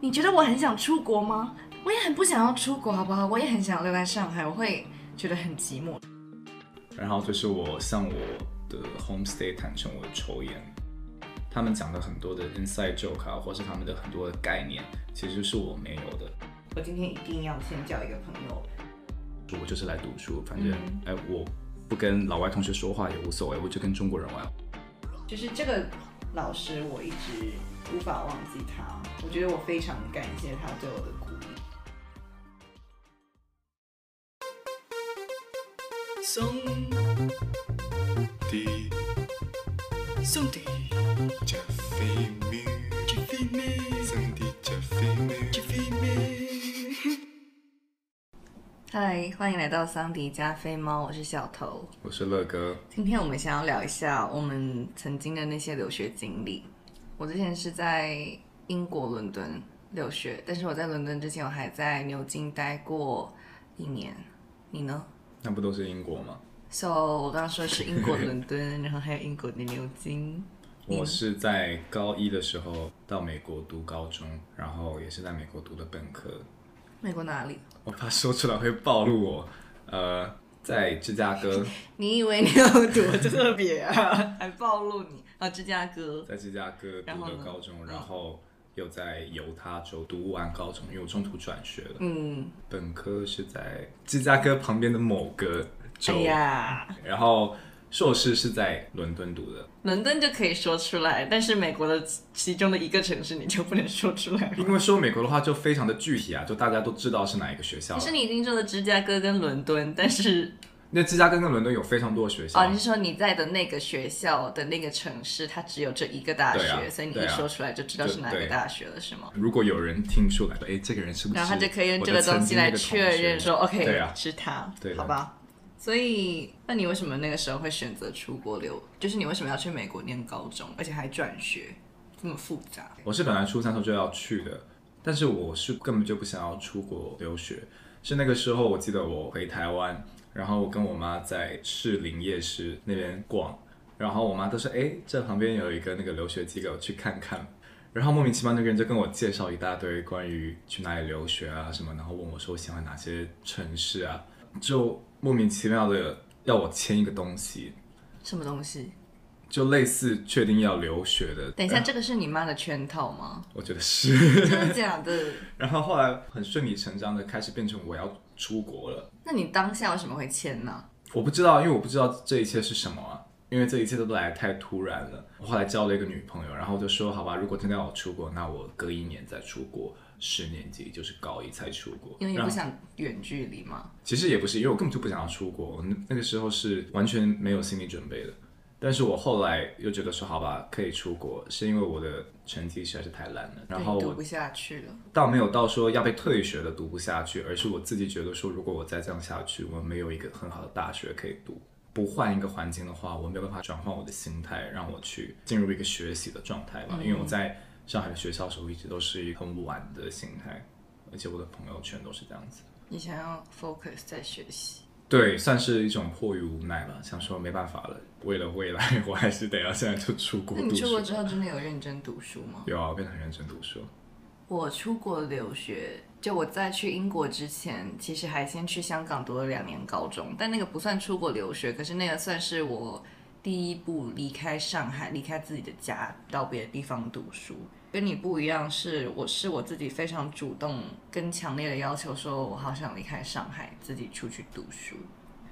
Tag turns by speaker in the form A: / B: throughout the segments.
A: 你觉得我很想出国吗？我也很不想要出国，好不好？我也很想留在上海，我会觉得很寂寞。
B: 然后就是我向我的 homestay 坦诚我的抽烟，他们讲的很多的 inside joke 啊，或是他们的很多的概念，其实是我没有的。
A: 我今天一定要先交一个朋友，
B: 我就是来读书，反正
A: 嗯
B: 哎、我不跟老外同学说话也无所谓，我就跟中国人玩。
A: 就是这个老师，我一直无法忘记他，我觉得我非常感谢他对我的鼓励。
C: 桑迪，桑迪加菲猫，桑
D: 迪加菲猫，
A: 嗨，欢迎来到桑迪加菲猫，我是小头，
B: 我是乐哥，
A: 今天我们想要聊一下我们曾经的那些留学经历。我之前是在英国伦敦留学，但是我在伦敦之前，我还在牛津待过一年。你呢
B: 那不都是英国吗
A: ？？So 我刚刚说的是英国伦敦，然后还有英国的牛津。
B: 我是在高一的时候到美国读高中，然后也是在美国读的本科。
A: 美国哪里？
B: 我怕说出来会暴露我，呃，在芝加哥，
A: 你以为你有多 特别啊？还暴露你啊？芝加哥。
B: 在芝加哥读的高中，然后又在犹他州读完高中，因为我中途转学了。
A: 嗯，
B: 本科是在芝加哥旁边的某个州，
A: 哎呀，
B: 然后硕士是在伦敦读的。
A: 伦敦就可以说出来，但是美国的其中的一个城市你就不能说出来。
B: 因为说美国的话就非常的具体啊，就大家都知道是哪一个学校了。
A: 可是你已经说了芝加哥跟伦敦，但是
B: 那芝加哥跟伦敦有非常多的学校，
A: 哦，你是说你在的那个学校的那个城市，它只有这一个大学，
B: 啊
A: 所以你一说出来就知道是哪个大学了，是吗？
B: 如果有人听出来，哎，这个人是不是？
A: 然后他就可以用这个东西来确认说，OK，
B: 对啊
A: 是他，
B: 对
A: 好吧？所以，那你为什么那个时候会选择出国留？就是你为什么要去美国念高中，而且还转学，这么复杂？
B: 我是本来初三时候就要去的，但是我是根本就不想要出国留学。是那个时候，我记得我回台湾，然后我跟我妈在士林夜市那边逛，然后我妈都说：“哎，这旁边有一个那个留学机构，去看看。”然后莫名其妙那个人就跟我介绍一大堆关于去哪里留学啊什么，然后问我说我喜欢哪些城市啊，就莫名其妙的要我签一个东西，
A: 什么东西？
B: 就类似确定要留学的。
A: 等一下，这个是你妈的圈套吗？
B: 我觉得是。
A: 真的假的？
B: 然后后来很顺理成章的开始变成我要出国了。
A: 那你当下为什么会签呢？
B: 我不知道，因为我不知道这一切是什么啊，因为这一切都来得太突然了。我后来交了一个女朋友，然后我就说好吧，如果真的要我出国，那我隔一年再出国，十年级就是高一才出国。
A: 因为你不想远距离吗？
B: 其实也不是，因为我根本就不想要出国，那个时候是完全没有心理准备的。但是我后来又觉得说好吧，可以出国，是因为我的成绩实在是太烂了。然后
A: 读不下去了。
B: 倒没有到说要被退学的读不下去，而是我自己觉得说，如果我再这样下去，我没有一个很好的大学可以读，不换一个环境的话，我没有办法转换我的心态，让我去进入一个学习的状态吧。因为我在上海的学校的时候，一直都是一个很玩的心态，而且我的朋友圈都是这样子。
A: 你想要 focus 在学习，
B: 对，算是一种迫于无奈吧，想说没办法了，为了未来，我还是得要现在就出国读
A: 那你出国。之后真的有认真读书吗？
B: 有啊，我变得很认真读书。
A: 我出国留学，就我在去英国之前，其实还先去香港读了两年高中，但那个不算出国留学，可是那个算是我第一步离开上海，离开自己的家，到别的地方读书。跟你不一样是，我是我自己非常主动跟强烈的要求，说我好想离开上海，自己出去读书。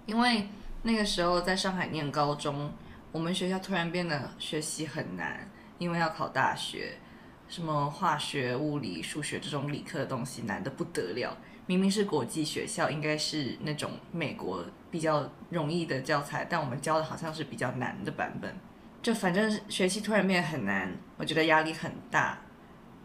A: 因为那个时候在上海念高中，我们学校突然变得学习很难，因为要考大学。什么化学、物理、数学这种理科的东西难得不得了。明明是国际学校，应该是那种美国比较容易的教材，但我们教的好像是比较难的版本。就反正学习突然变得很难，我觉得压力很大。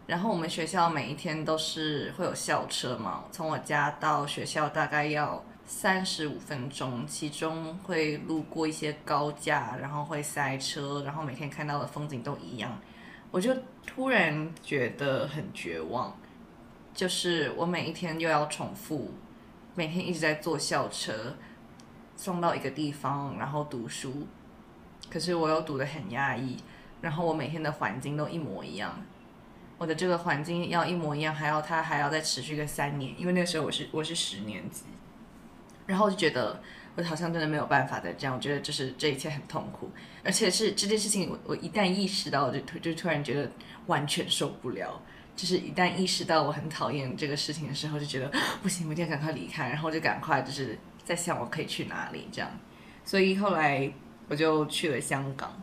A: 然后我们学校每一天都是会有校车嘛，从我家到学校大概要三十五分钟，其中会路过一些高架，然后会塞车，然后每天看到的风景都一样。我就突然觉得很绝望，就是我每一天又要重复，每天一直在坐校车送到一个地方，然后读书，可是我又读得很压抑，然后我每天的环境都一模一样，我的这个环境要一模一样，还要它还要再持续个三年，因为那时候我是我是十年级，然后我就觉得我好像真的没有办法再这样，我觉得就是这一切很痛苦，而且是这件事情我我一旦意识到，我就突就突然觉得完全受不了。就是一旦意识到我很讨厌这个事情的时候，就觉得不行，我一定要赶快离开，然后就赶快就是在想我可以去哪里这样。所以后来我就去了香港，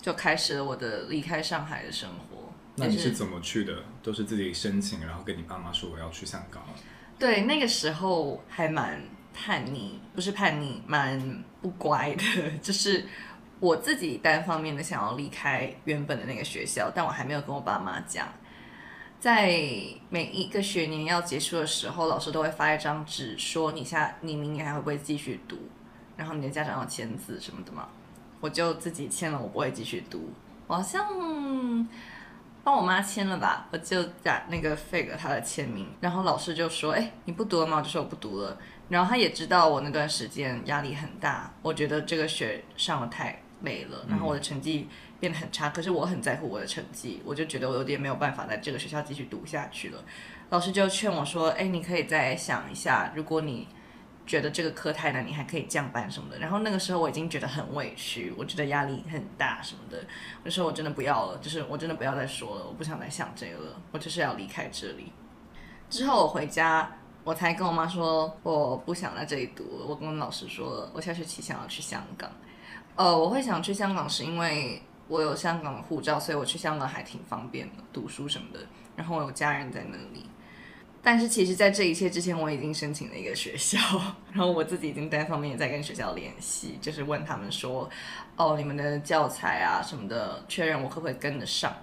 A: 就开始了我的离开上海的生活。
B: 那你是怎么去的？都是自己申请，然后跟你爸妈说我要去香港？
A: 对，那个时候还蛮叛逆，不是叛逆，蛮不乖的，就是我自己单方面的想要离开原本的那个学校，但我还没有跟我爸妈讲。在每一个学年要结束的时候，老师都会发一张纸，说你下你明年还会不会继续读，然后你的家长要签字什么的嘛。我就自己签了，我不会继续读，我好像帮我妈签了吧，我就打那个 fake 她的签名，然后老师就说：“哎，你不读了吗？”我就说我不读了。然后他也知道我那段时间压力很大，我觉得这个学上的太累了，然后我的成绩变得很差。可是我很在乎我的成绩，我就觉得我有点没有办法在这个学校继续读下去了。老师就劝我说：“哎，你可以再想一下，如果你觉得这个课太难，你还可以降班什么的。”然后那个时候我已经觉得很委屈，我觉得压力很大什么的。我就说我真的不要了，就是我真的不要再说了，我不想再想这个了，我就是要离开这里。之后我回家，我才跟我妈说我不想在这里读了。我跟老师说了，我下学期想要去香港。呃，我会想去香港是因为我有香港的护照，所以我去香港还挺方便的，读书什么的。然后我有家人在那里。但是其实，在这一切之前，我已经申请了一个学校，然后我自己已经单方面在跟学校联系，就是问他们说，哦，你们的教材啊什么的，确认我会不会跟得上。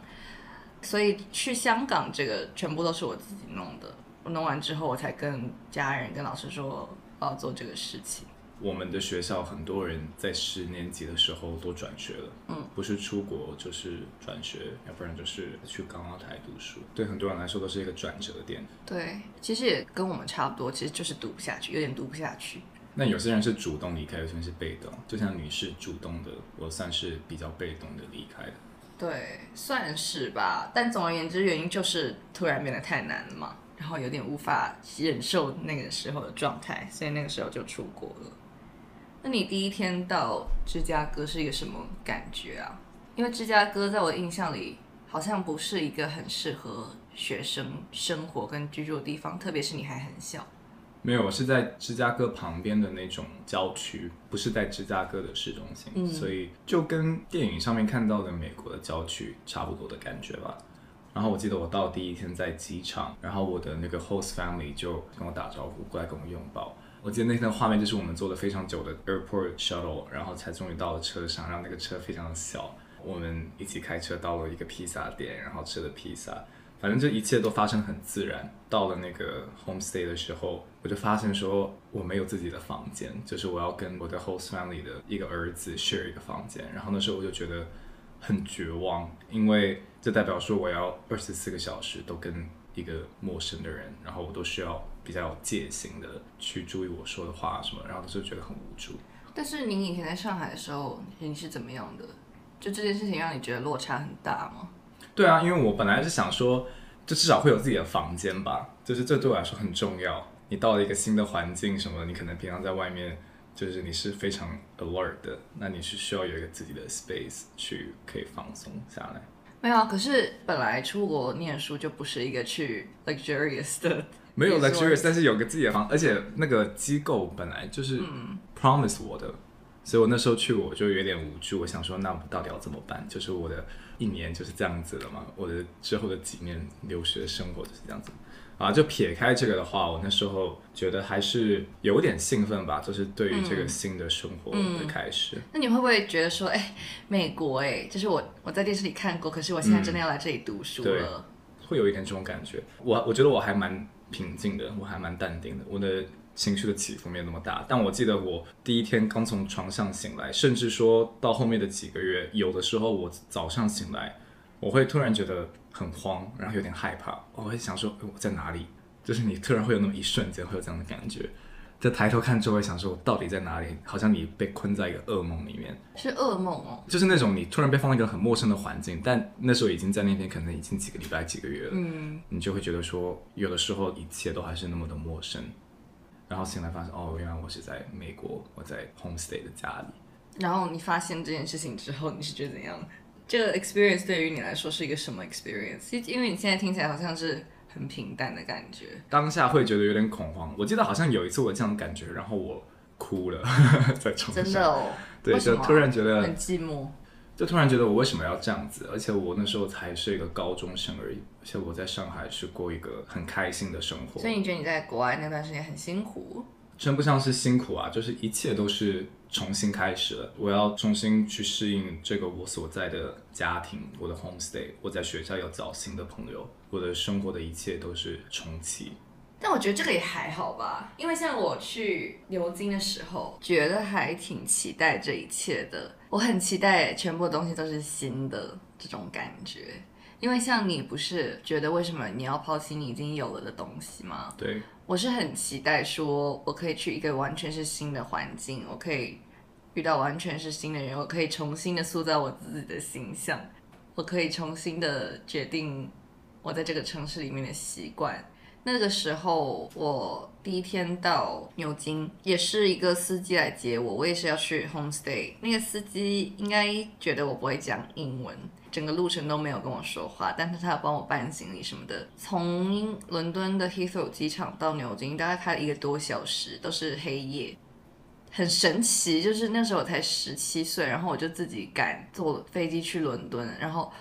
A: 所以去香港这个全部都是我自己弄的，我弄完之后，我才跟家人、跟老师说我要做这个事情。
B: 我们的学校很多人在十年级的时候都转学了，
A: 嗯，
B: 不是出国就是转学，要不然就是去港澳台读书。对很多人来说都是一个转折点。
A: 对，其实也跟我们差不多，其实就是读不下去，有点读不下去。
B: 那有些人是主动离开，有些人是被动。就像你是主动的，我算是比较被动的离开的。
A: 对，算是吧。但总而言之，原因就是突然变得太难了嘛，然后有点无法忍受那个时候的状态，所以那个时候就出国了。那你第一天到芝加哥是一个什么感觉啊？因为芝加哥在我的印象里好像不是一个很适合学生生活跟居住的地方，特别是你还很小。
B: 没有，我是在芝加哥旁边的那种郊区，不是在芝加哥的市中心，
A: 嗯
B: 所以就跟电影上面看到的美国的郊区差不多的感觉吧。然后我记得我到第一天在机场，然后我的那个 host family 就跟我打招呼，过来跟我拥抱。我记得那天的画面就是我们坐了非常久的 airport shuttle，然后才终于到了车上，然后那个车非常小，我们一起开车到了一个披萨店，然后吃了披萨。反正这一切都发生很自然。到了那个 homestay 的时候，我就发现说我没有自己的房间，就是我要跟我的 host family 的一个儿子 share 一个房间。然后那时候我就觉得很绝望，因为这代表说我要二十四个小时都跟一个陌生的人，然后我都需要比较有戒心的去注意我说的话什么，然后就觉得很无助。
A: 但是您以前在上海的时候，你是怎么样的？就这件事情让你觉得落差很大吗？
B: 对啊，因为我本来是想说，就至少会有自己的房间吧，就是这对我来说很重要。你到了一个新的环境什么，你可能平常在外面，就是你是非常 alert 的，那你是需要有一个自己的 space 去可以放松下来。
A: 没有啊，可是本来出国念书就不是一个去 luxurious 的，
B: 没有
A: 你说
B: luxurious，但是有个自己的房，而且那个机构本来就是
A: 嗯
B: promise 我的，所以我那时候去我就有点无助，我想说那我到底要怎么办？就是我的一年就是这样子了嘛，我的之后的几年留学生活就是这样子。啊，就撇开这个的话，我那时候觉得还是有点兴奋吧，就是对于这个新的生活的开始。
A: 那你会不会觉得说，哎、美国、哎，就是我我在电视里看过，可是我现在真的要来这里读书
B: 对
A: 了。
B: 会有一点这种感觉。我我觉得我还蛮平静的，我还蛮淡定的，我的情绪的起伏没有那么大。但我记得我第一天刚从床上醒来，甚至说到后面的几个月，有的时候我早上醒来，我会突然觉得很慌，然后有点害怕，我会想说我在哪里？就是你突然会有那么一瞬间会有这样的感觉。就抬头看周围，想说我到底在哪里？好像你被困在一个噩梦里面，
A: 是噩梦哦。
B: 就是那种你突然被放在一个很陌生的环境，但那时候已经在那边可能已经几个礼拜、几个月了，
A: 嗯，
B: 你就会觉得说，有的时候一切都还是那么的陌生。然后醒来发现，哦，原来我是在美国，我在 homestay 的家里。
A: 然后你发现这件事情之后，你是觉得怎样？这个 experience 对于你来说是一个什么 experience？因因为你现在听起来好像是很平淡的感觉。
B: 当下会觉得有点恐慌。我记得好像有一次我这样的感觉，然后我哭了，在床上。
A: 真的哦，
B: 对，就突然觉得
A: 很寂寞。
B: 就突然觉得我为什么要这样子？而且我那时候才是一个高中生而已，而且我在上海是过一个很开心的生活
A: 所，以你觉得你在国外那段时间很辛苦？
B: 真不像是辛苦啊，就是一切都是重新开始了。我要重新去适应这个我所在的家庭，我的 homestay，我在学校要找新的朋友，我的生活的一切都是重启。
A: 但我觉得这个也还好吧，因为像我去牛津的时候，觉得还挺期待这一切的。我很期待全部东西都是新的这种感觉。因为像你不是觉得为什么你要抛弃你已经有了的东西吗？
B: 对，
A: 我是很期待说，我可以去一个完全是新的环境，我可以遇到完全是新的人，我可以重新的塑造我自己的形象，我可以重新的决定我在这个城市里面的习惯。那个时候，我第一天到牛津，也是一个司机来接我，我也是要去 homestay。那个司机应该觉得我不会讲英文，整个路程都没有跟我说话，但是他要帮我搬行李什么的。从伦敦的 Heathrow 机场到牛津，大概开了一个多小时，都是黑夜。很神奇，就是那时候我才十七岁，然后我就自己赶坐飞机去伦敦，然后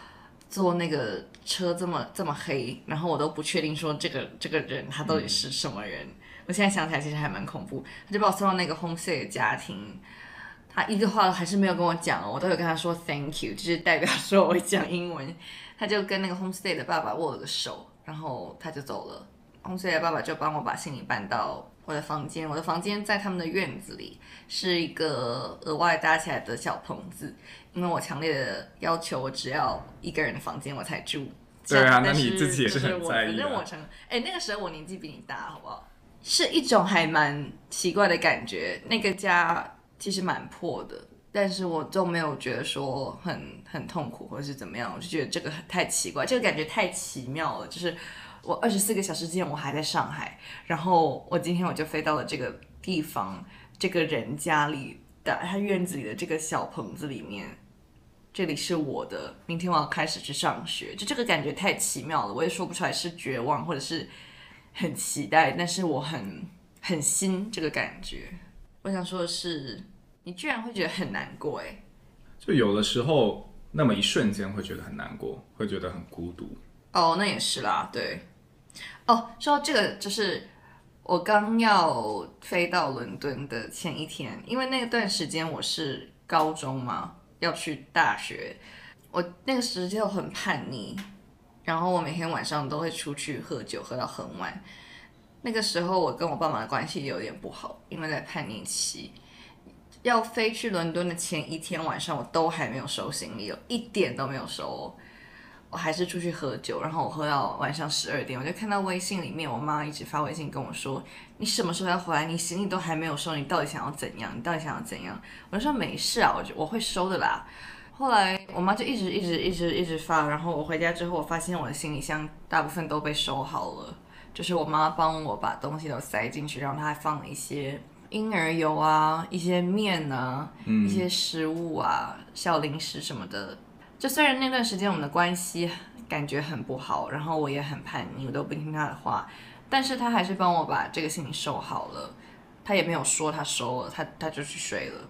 A: 坐那个车这么这么黑，然后我都不确定说这个这个人他到底是什么人。我现在想起来其实还蛮恐怖，他就把我送到那个 homestay 的家庭，他一句话还是没有跟我讲哦，我都有跟他说 thank you，就是代表说我会讲英文。他就跟那个 homestay 的爸爸握了个手，然后他就走了。homestay 的爸爸就帮我把行李搬到我的房间，我的房间在他们的院子里，是一个额外搭起来的小棚子，因为我强烈的要求我只要一个人的房间我才住。
B: 对啊那
A: 但
B: 你自己也是很在意啊
A: 反正我成哎、那个时候我年纪比你大，好不好？是一种还蛮奇怪的感觉。那个家其实蛮破的，但是我都没有觉得说很很痛苦或者是怎么样，我就觉得这个很太奇怪，这个感觉太奇妙了。就是我二十四个小时之前我还在上海，然后我今天我就飞到了这个地方，这个人家里的他院子里的这个小棚子里面。这里是我的，明天我要开始去上学，就这个感觉太奇妙了，我也说不出来是绝望或者是很期待，但是我很很新这个感觉。我想说的是，你居然会觉得很难过哎，
B: 就有的时候那么一瞬间会觉得很难过，会觉得很孤独。
A: 哦，那也是啦，对。哦，说到这个，就是我刚要飞到伦敦的前一天，因为那段时间我是高中嘛，要去大学，我那个时间很叛逆，然后我每天晚上都会出去喝酒，喝到很晚。那个时候我跟我爸妈的关系有点不好，因为在叛逆期。要飞去伦敦的前一天晚上，我都还没有收行李，有一点都没有收哦。我还是出去喝酒，然后我喝到晚上十二点，我就看到微信里面我妈一直发微信跟我说：“你什么时候要回来？你行李都还没有收，你到底想要怎样？你到底想要怎样？”我就说：“没事啊，我就我会收的啦。”后来我妈就一直一直一直一直发，然后我回家之后，我发现我的行李箱大部分都被收好了，就是我妈帮我把东西都塞进去，然后她还放了一些婴儿油啊、一些面啊、一些食物啊、小零食什么的。就虽然那段时间我们的关系感觉很不好，然后我也很叛逆，我都不听她的话，但是她还是帮我把这个行李收好了。她也没有说她收了，她她就去睡了。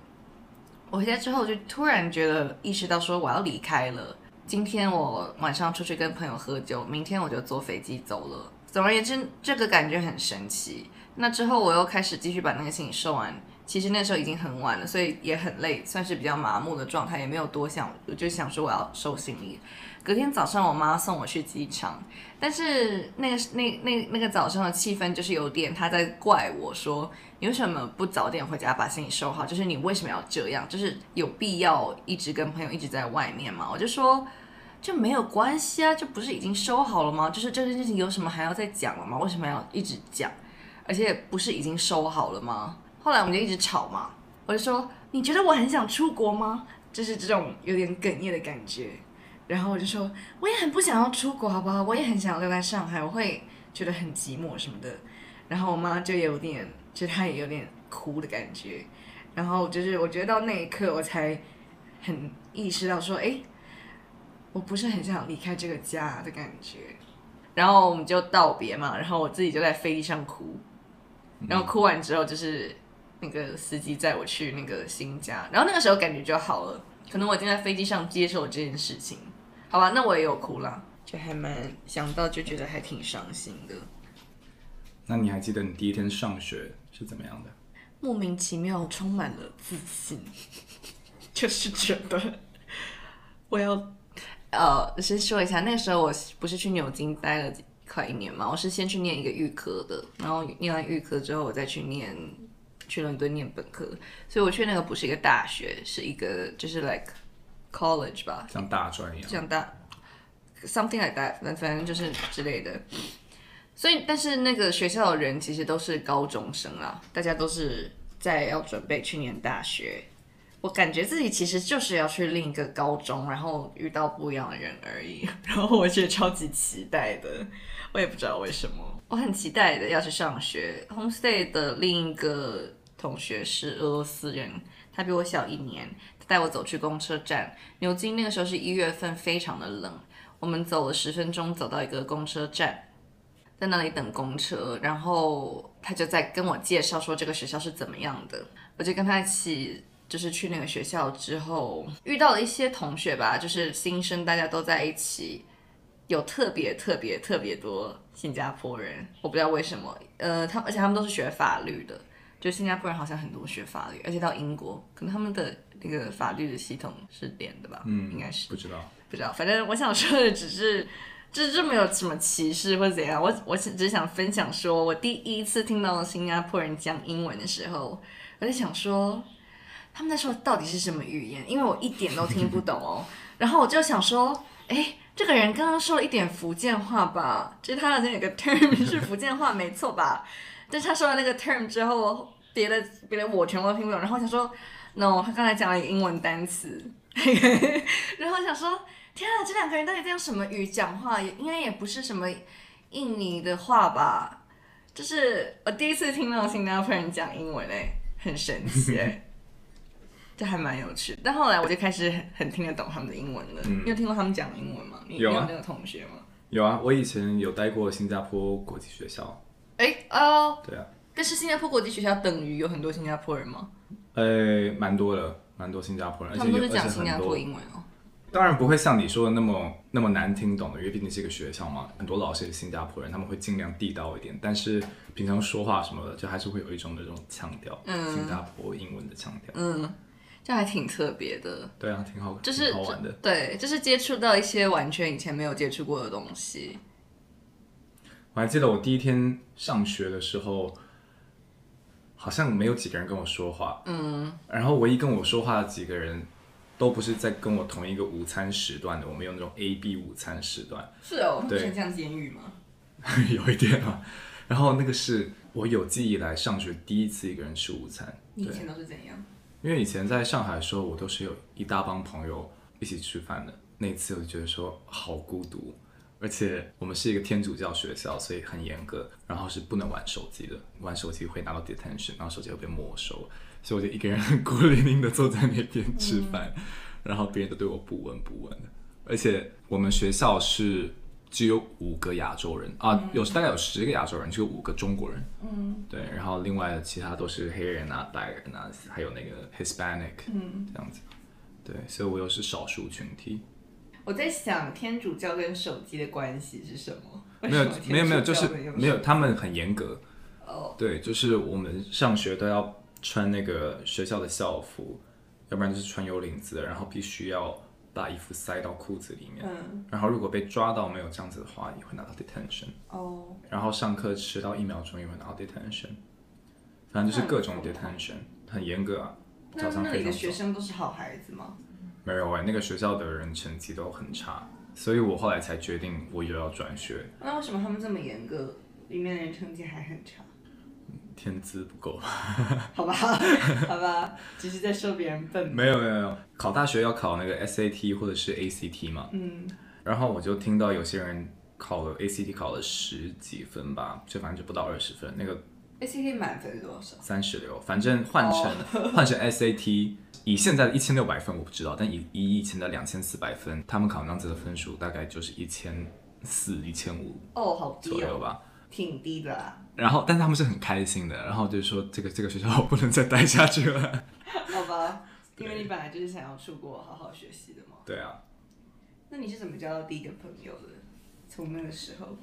A: 我回家之后就突然觉得意识到说我要离开了。今天我晚上出去跟朋友喝酒，明天我就坐飞机走了。总而言之，这个感觉很神奇。那之后我又开始继续把那个行李收完。其实那时候已经很晚了，所以也很累，算是比较麻木的状态，也没有多想，我就想说我要收行李。隔天早上，我妈送我去机场，但是那个那那那个早上的气氛就是有点她在怪我说，你为什么不早点回家把行李收好？就是你为什么要这样？就是有必要一直跟朋友一直在外面吗？我就说就没有关系啊，就不是已经收好了吗？就是这件事情有什么还要再讲了吗？为什么要一直讲？而且不是已经收好了吗？后来我们就一直吵嘛，我就说你觉得我很想出国吗？就是这种有点哽咽的感觉。然后我就说我也很不想要出国，好不好？我也很想留在上海，我会觉得很寂寞什么的。然后我妈就有点，就她也有点哭的感觉。然后就是我觉得到那一刻，我才很意识到说，哎，我不是很想离开这个家的感觉。然后我们就道别嘛，然后我自己就在飞机上哭，然后哭完之后就是那个司机载我去那个新家，然后那个时候感觉就好了，可能我已经在飞机上接受这件事情，好吧，那我也有哭了，就还蛮想到就觉得还挺伤心的，
B: 那你还记得你第一天上学是怎么样的？
A: 莫名其妙充满了自信，就是觉得我要呃，先说一下，那个时候我不是去牛津待了快一年嘛，我是先去念一个预科的，然后念完预科之后，我再去念去伦敦念本科，所以我去那个不是一个大学，是一个就是 like college 吧，
B: 像大专一样？
A: 像大 something like that，反反正就是之类的。所以，但是那个学校的人其实都是高中生啦，大家都是在要准备去念大学。我感觉自己其实就是要去另一个高中，然后遇到不一样的人而已。然后我觉得超级期待的，我也不知道为什么，我很期待的要去上学。Homestay 的另一个同学是俄罗斯人，他比我小一年，他带我走去公车站。牛津那个时候是一月份，非常的冷，我们走了十分钟，走到一个公车站。在那里等公车，然后他就在跟我介绍说这个学校是怎么样的。我就跟他一起，就是去那个学校之后，遇到了一些同学吧，就是新生，大家都在一起，有特别特别特别多新加坡人，我不知道为什么，呃，他而且他们都是学法律的，就新加坡人好像很多学法律，而且到英国，可能他们的那个法律的系统是连的吧，
B: 嗯，
A: 应该是
B: 不知道。
A: 不知道，反正我想说的只是。这这没有什么歧视或者怎样，我我只只想分享说，我第一次听到新加坡人讲英文的时候，我在想说，他们在说到底是什么语言？因为我一点都听不懂哦。然后我就想说，哎，这个人刚刚说了一点福建话吧？就是他好像有个 term 是福建话，没错吧？但是他说了那个 term 之后，别的别的我全部都听不懂。然后我想说，no，他刚才讲了一个英文单词，然后想说。天啊，这两个人到底在用什么语讲话？也应该也不是什么印尼的话吧？就是我第一次听到新加坡人讲英文诶，很神奇诶，这还蛮有趣。但后来我就开始很很听得懂他们的英文了。你有听过他们讲英文吗？你
B: 有啊
A: 那个同学吗？
B: 有啊，我以前有待过新加坡国际学校。
A: 哎哦，
B: 对啊，
A: 但是新加坡国际学校等于有很多新加坡人吗？
B: 呃，蛮多的，蛮多新加坡人，而
A: 他们都是
B: 且有而且
A: 讲新加坡。英文哦。
B: 当然不会像你说的那么那么难听懂的，因为毕竟是一个学校嘛，很多老师也是新加坡人，他们会尽量地道一点，但是平常说话什么的，就还是会有一种那种腔调，
A: 嗯
B: 新加坡英文的腔调。
A: 嗯，这还挺特别的。
B: 对啊，挺好，
A: 就是
B: 挺好玩的。
A: 对，就是接触到一些完全以前没有接触过的东西。
B: 我还记得我第一天上学的时候，好像没有几个人跟我说话，嗯，然后唯一跟我说话的几个人，都不是在跟我同一个午餐时段的，我们有那种 A B 午餐时段，
A: 是哦，
B: 对
A: 很像监狱吗？
B: 有一点啊。然后那个是我有记忆以来上学第一次一个人吃午餐，
A: 你以前都是怎样？
B: 因为以前在上海的时候，我都是有一大帮朋友一起吃饭的。那次我就觉得说好孤独，而且我们是一个天主教学校，所以很严格，然后是不能玩手机的，玩手机会拿到 detention，然后手机会被没收，所以我就一个人很孤零零的坐在那边吃饭，然后别人都对我不闻不问的。而且我们学校是只有五个亚洲人啊，有大概有十个亚洲人，只有五个中国人。嗯，对，然后另外其他都是黑人啊、白人啊，还有那个 Hispanic，嗯，这样子。对，所以我又是少数群体。
A: 我在想天主教跟手机的关系是什么？
B: 没有没有没有，就是没有，他们很严格。
A: 哦，
B: 对，就是我们上学都要穿那个学校的校服，要不然就是穿有领子的，然后必须要把衣服塞到裤子里面。
A: 嗯，
B: 然后如果被抓到没有这样子的话，也会拿到 detention。
A: 哦，
B: 然后上课迟到一秒钟也会拿到 detention。反正就是各种 detention，很严格啊。
A: 那
B: 早上
A: 那里的学。生都是好孩子吗？
B: 没有哎、那个学校的人成绩都很差，所以我后来才决定我又要转学。
A: 那为什么他们这么严格，里面的人成绩还很差？
B: 天资不够。
A: 好吧，好吧，只是在说别人笨。
B: 没有没有没有，考大学要考那个 SAT 或者是 ACT 嘛，
A: 嗯，
B: 然后我就听到有些人考了 ACT 考了十几分吧，就反正就不到二十分，那个
A: ACT 满分是多少？
B: 三十六，反正换成、换成 SAT，以现在的一千六百分我不知道，但以以以前的两千四百分，他们考那样子的分数大概就是一千四、一千五
A: 哦，好低哦，
B: 左右吧。
A: 挺低的啦。
B: 然后，但他们是很开心的，然后就是说这个这个学校我不能再待下去了。
A: 好吧，因为你本来就是想要出国好好学习的嘛。
B: 对啊，
A: 那你是怎么交到第一个朋友的？从那个时候，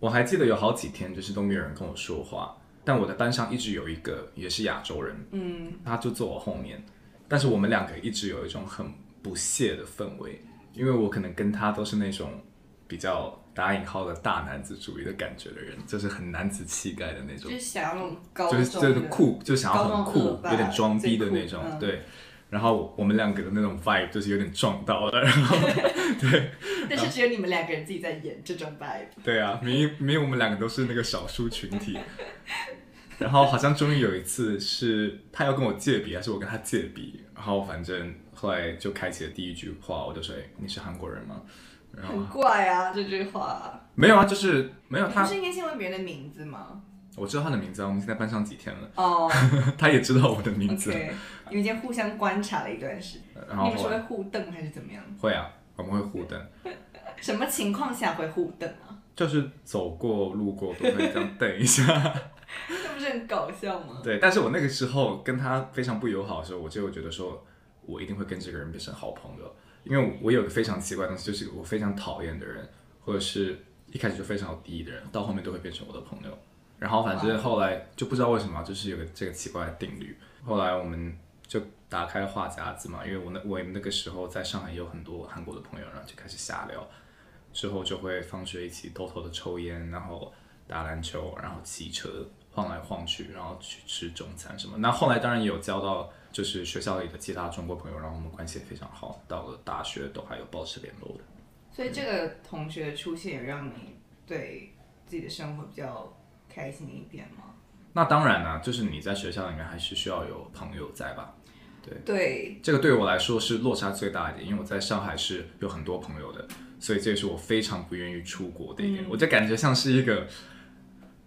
B: 我还记得有好几天就是都没有人跟我说话，但我的班上一直有一个也是亚洲人，
A: 嗯，
B: 他就坐我后面，但是我们两个一直有一种很不屑的氛围，因为我可能跟他都是那种比较打引号的大男子主义的感觉的人，就是很男子气概的那种
A: 就，是想要那种高
B: 就是就是酷，就想要很酷有点装逼的那种对。然后我们两个的那种 vibe 就是有点撞到了，然后 对
A: 但是只有你们两个人自己在演这种 vibe。
B: 对啊，明明明明我们两个都是那个少数群体，然后好像终于有一次是他要跟我借笔，还是我跟他借笔，然后反正后来就开启了第一句话，我就说：“哎，你是韩国人吗？”
A: 很怪啊，这句话。
B: 没有啊，就是没有他
A: 不，是应该先问别人的名字吗？
B: 我知道他的名字啊，我们现在班上几天了，
A: 哦、
B: 他也知道我的名字
A: 你们今天互相观察了一段时间，
B: 然后
A: 你们是会互瞪还是怎么样？
B: 会啊，我们会互瞪，
A: 什么情况下会互瞪啊？
B: 就是走过路过都会这样瞪一下。
A: 这不是很搞笑吗？
B: 对，但是我那个时候跟他非常不友好的时候，我就会觉得说，我一定会跟这个人变成好朋友，因为我有个非常奇怪的东西，就是我非常讨厌的人，或者是一开始就非常有敌意的人，到后面都会变成我的朋友。然后反正后来就不知道为什么，就是有个这个奇怪的定律。后来我们就打开话匣子嘛，因为我那我那个时候在上海也有很多韩国的朋友，然后就开始瞎聊。之后就会放学一起偷偷的抽烟，然后打篮球，然后骑车晃来晃去，然后去吃中餐什么。那后来当然也有交到就是学校里的其他中国朋友，然后我们关系也非常好，到了大学都还有保持联络的。
A: 所以这个同学的出现，也让你对自己的生活比较开心一点吗？
B: 那当然呢、就是你在学校里面还是需要有朋友在吧？
A: 对对，
B: 这个对我来说是落差最大一点，因为我在上海是有很多朋友的，所以这也是我非常不愿意出国的一点。我就感觉像是一个，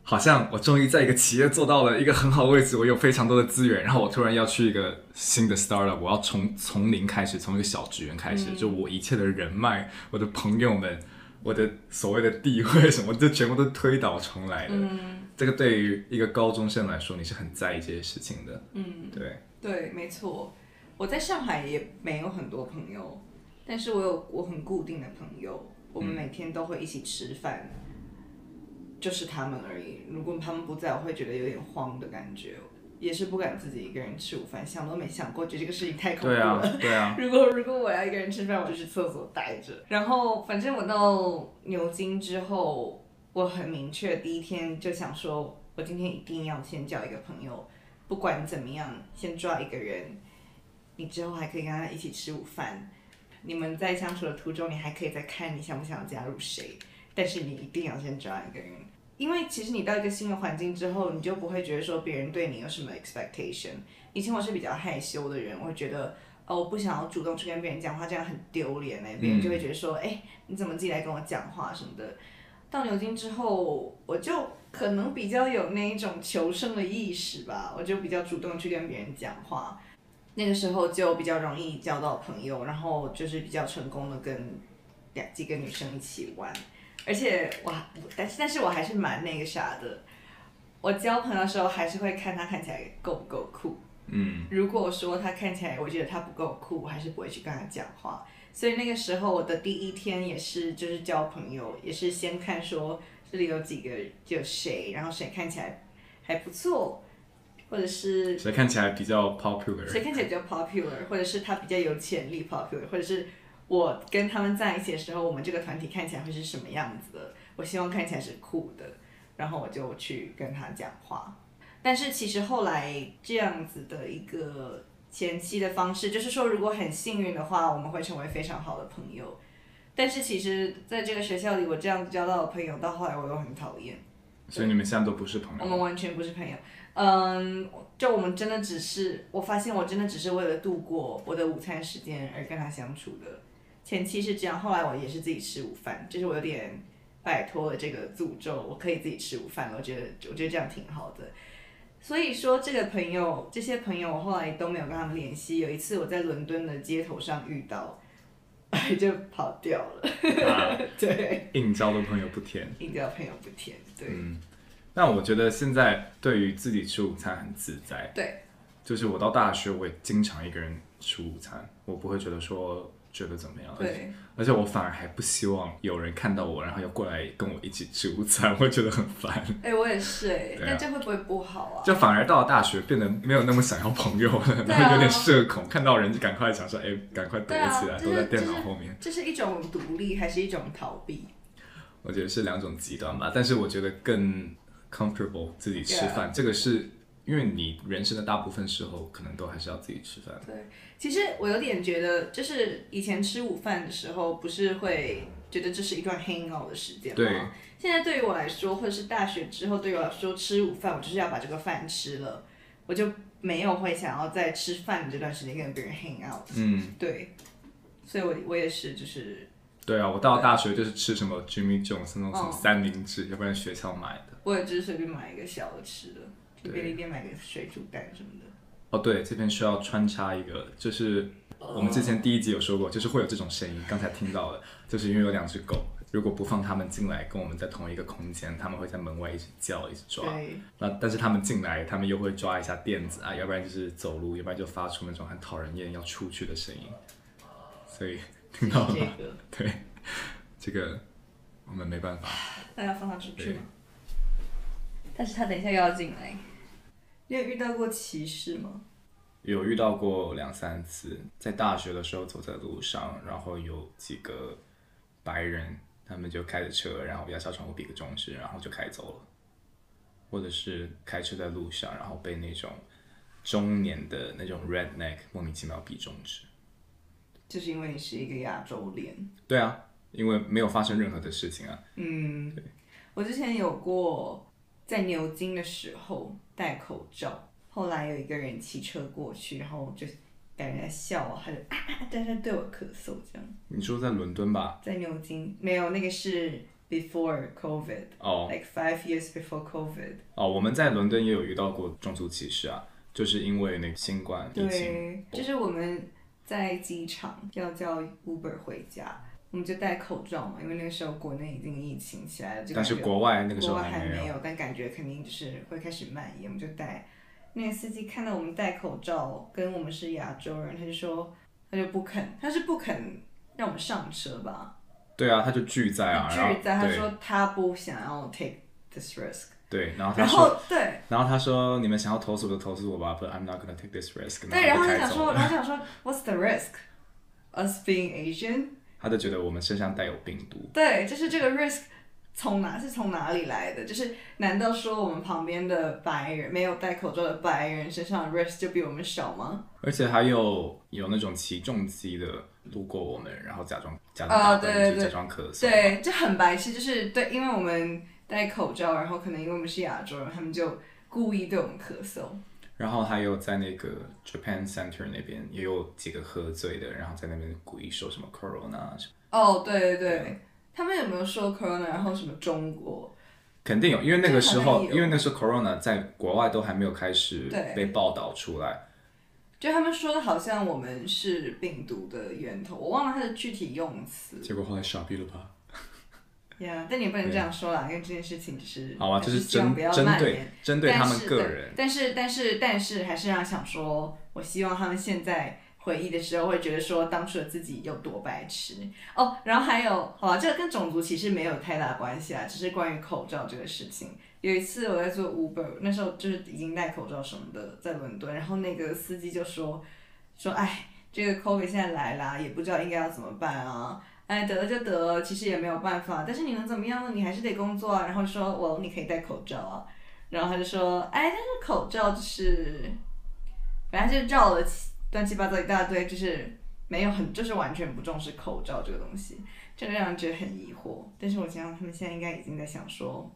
B: 好像我终于在一个企业做到了一个很好的位置，我有非常多的资源，然后我突然要去一个新的 startup，我要从从零开始，从一个小职员开始，就我一切的人脉、我的朋友们、我的所谓的地位什么，就全部都推倒重来了。这个对于一个高中生来说，你是很在意这些事情的。嗯，对。
A: 对，没错。我在上海也没有很多朋友，但是我有我很固定的朋友，我们每天都会一起吃饭，就是他们而已。如果他们不在，我会觉得有点慌的感觉，也是不敢自己一个人吃午饭，想都没想过，觉得这个事情太恐怖
B: 对
A: 了。
B: 啊，对啊，
A: 如果 如果我要一个人吃饭，我就去厕所待着。然后反正我到牛津之后，我很明确，第一天就想说，我今天一定要先交一个朋友，不管怎么样，先抓一个人，你之后还可以跟他一起吃午饭。你们在相处的途中，你还可以再看你想不想加入谁，但是你一定要先抓一个人，因为其实你到一个新的环境之后，你就不会觉得说别人对你有什么 expectation。以前我是比较害羞的人，我会觉得哦，我不想要主动去跟别人讲话，这样很丢脸哎，别人就会觉得说，哎、你怎么自己来跟我讲话什么的。到牛津之后，我就可能比较有那一种求生的意识吧，我就比较主动去跟别人讲话。那个时候就比较容易交到朋友，然后就是比较成功的跟两几个女生一起玩，而且我，但是但是我还是蛮那个啥的，我交朋友的时候还是会看他看起来够不够酷。
B: 嗯，
A: 如果说他看起来我觉得他不够酷，我还是不会去跟他讲话。所以那个时候我的第一天也是就是交朋友，也是先看说这里有几个就谁，然后谁看起来还不错，或者是
B: 谁看起来比较 popular？
A: 谁看起来比较 popular，或者是他比较有潜力 popular，或者是我跟他们在一起的时候，我们这个团体看起来会是什么样子的？我希望看起来是酷的，然后我就去跟他讲话。但是其实后来这样子的一个前期的方式，就是说如果很幸运的话，我们会成为非常好的朋友。但是其实在这个学校里，我这样子交到的朋友，到后来我又很讨厌。
B: 所以你们现在都不是朋友。
A: 我们完全不是朋友。嗯，就我们真的只是，我发现我真的只是为了度过我的午餐时间而跟他相处的。前期是这样，后来我也是自己吃午饭，就是我有点摆脱了这个诅咒，我可以自己吃午饭了。我觉得，我觉得这样挺好的。所以说，这个朋友，这些朋友，我后来都没有跟他们联系。有一次我在伦敦的街头上遇到，就跑掉了。
B: 啊
A: 对，
B: 应交的朋友不甜。
A: 应交朋友不甜。对，
B: 嗯，那我觉得现在对于自己吃午餐很自在。
A: 对，
B: 就是我到大学，我也经常一个人吃午餐，我不会觉得说觉得怎么样。
A: 对，
B: 而且我反而还不希望有人看到我，然后要过来跟我一起吃午餐，我觉得很烦。
A: 哎、我也是哎、
B: 对啊
A: 但这会不会不好啊？
B: 就反而到了大学，变得没有那么想要朋友了，然后有点社恐，看到人就赶快想说，哎，赶快躲起来，
A: 就是
B: 躲在电脑后面。
A: 这是一种独立，还是一种逃避？
B: 我觉得是两种极端吧，但是我觉得更 comfortable 自己吃饭，这个是因为你人生的大部分时候可能都还是要自己吃饭。
A: 对，其实我有点觉得，就是以前吃午饭的时候，不是会觉得这是一段 hang out 的时间吗？
B: 对。
A: 现在对于我来说，或者是大学之后对于我来说，吃午饭我就是要把这个饭吃了，我就没有会想要在吃饭的这段时间跟别人 hang out。
B: 嗯，
A: 对，所以我我也是，就是
B: 对啊，我到了大学就是吃什么 Jimmy Jones 那种什么
A: 嗯
B: 三明治，要不然学校买的。
A: 我也只是随便买一个小的吃的，就
B: 对
A: 便利店买个水煮蛋什么的。
B: 哦，对，这边需要穿插一个，就是我们之前第一集有说过，就是会有这种声音，刚才听到了，就是因为有两只狗，如果不放它们进来跟我们在同一个空间，它们会在门外一直叫，一直抓。
A: 对，
B: 那但是它们进来，它们又会抓一下垫子啊，要不然就是走路，要不然就发出那种很讨人厌要出去的声音。所以听到了吗？
A: 这个
B: 对，这个我们没办法。
A: 那要放它出去？但是它等一下又要进来。你有遇到过歧视吗？
B: 有遇到过两三次，在大学的时候走在路上，然后有几个白人，他们就开着车，然后摇下窗户比个中指，然后就开走了，或者是开车在路上，然后被那种中年的那种 redneck 莫名其妙比中指。
A: 就是因为你是一个亚洲脸。
B: 对啊，因为没有发生任何的事情啊。
A: 嗯，我之前有过在牛津的时候戴口罩，后来有一个人骑车过去，然后就感觉在笑，他就啊啊，但是对我咳嗽这样。
B: 你说在伦敦吧？
A: 在牛津没有，那个是 before COVID，like、
B: 哦
A: five years before COVID。
B: 哦，我们在伦敦也有遇到过种族歧视啊，就是因为那个新冠疫情。
A: 对，就是我们在机场要叫 Uber 回家，我们就戴口罩嘛，因为那个时候国内已经疫情起来了，就
B: 但是
A: 感觉
B: 国外那个时候
A: 国外还
B: 没
A: 没有，但感觉肯定就是会开始蔓延，我们就戴。那个司机看到我们戴口罩，跟我们是亚洲人，他就说，他就不肯，他是不肯让我们上车吧？
B: 对啊，他就拒载啊，
A: 拒载，他说他不想要 take this risk。
B: 对，然后他
A: 然
B: 说，
A: 后对
B: 然后他说你们想要投诉就投诉我吧，but I'm not gonna take this risk。
A: 对，然后他想说，然后想说，What's the risk? Us being Asian？
B: 他就觉得我们身上带有病毒。
A: 对，就是这个 risk 从哪是从哪里来的？就是难道说我们旁边的白人没有戴口罩的白人身上的 risk 就比我们少吗？
B: 而且还有有那种起重机的路过我们，然后假装假装
A: 啊
B: 打喷嚏，假装咳嗽。
A: 对，就很白痴，就是对，因为我们戴口罩，然后可能因为我们是亚洲人，他们就故意对我们咳嗽。
B: 然后还有在那个 Japan Center 那边也有几个喝醉的，然后在那边故意说什么 Corona，什么
A: 哦，对对对，他们有没有说 corona，然后什么中国？
B: 肯定有，因为那个时候，因为那时候 Corona 在国外都还没有开始被报道出来。
A: 就他们说的好像我们是病毒的源头，我忘了它的具体用词。
B: 结果后来傻逼了吧？
A: 呀但你不能这样说啦，因为这件事情只是
B: 好啊，
A: 还
B: 就是是针
A: 希望不要
B: 针对
A: 蔓延。
B: 针对他们
A: 但是对
B: 个人。
A: 但是但是但是还是让想说，我希望他们现在回忆的时候会觉得说当初的自己有多白痴哦。然后还有，好吧，这个跟种族其实没有太大关系啊，只是关于口罩这个事情。有一次我在做 Uber，那时候就是已经戴口罩什么的，在伦敦，然后那个司机就说说，哎，这个 COVID 现在来啦，也不知道应该要怎么办啊。哎，得了就得了，其实也没有办法，但是你能怎么样呢？你还是得工作啊。然后说，我你可以戴口罩啊。然后他就说，哎，但是口罩就是，反正就绕了乱七八糟一大堆，就是没有很，就是完全不重视口罩这个东西，这个让人觉得很疑惑。但是我想他们现在应该已经在想说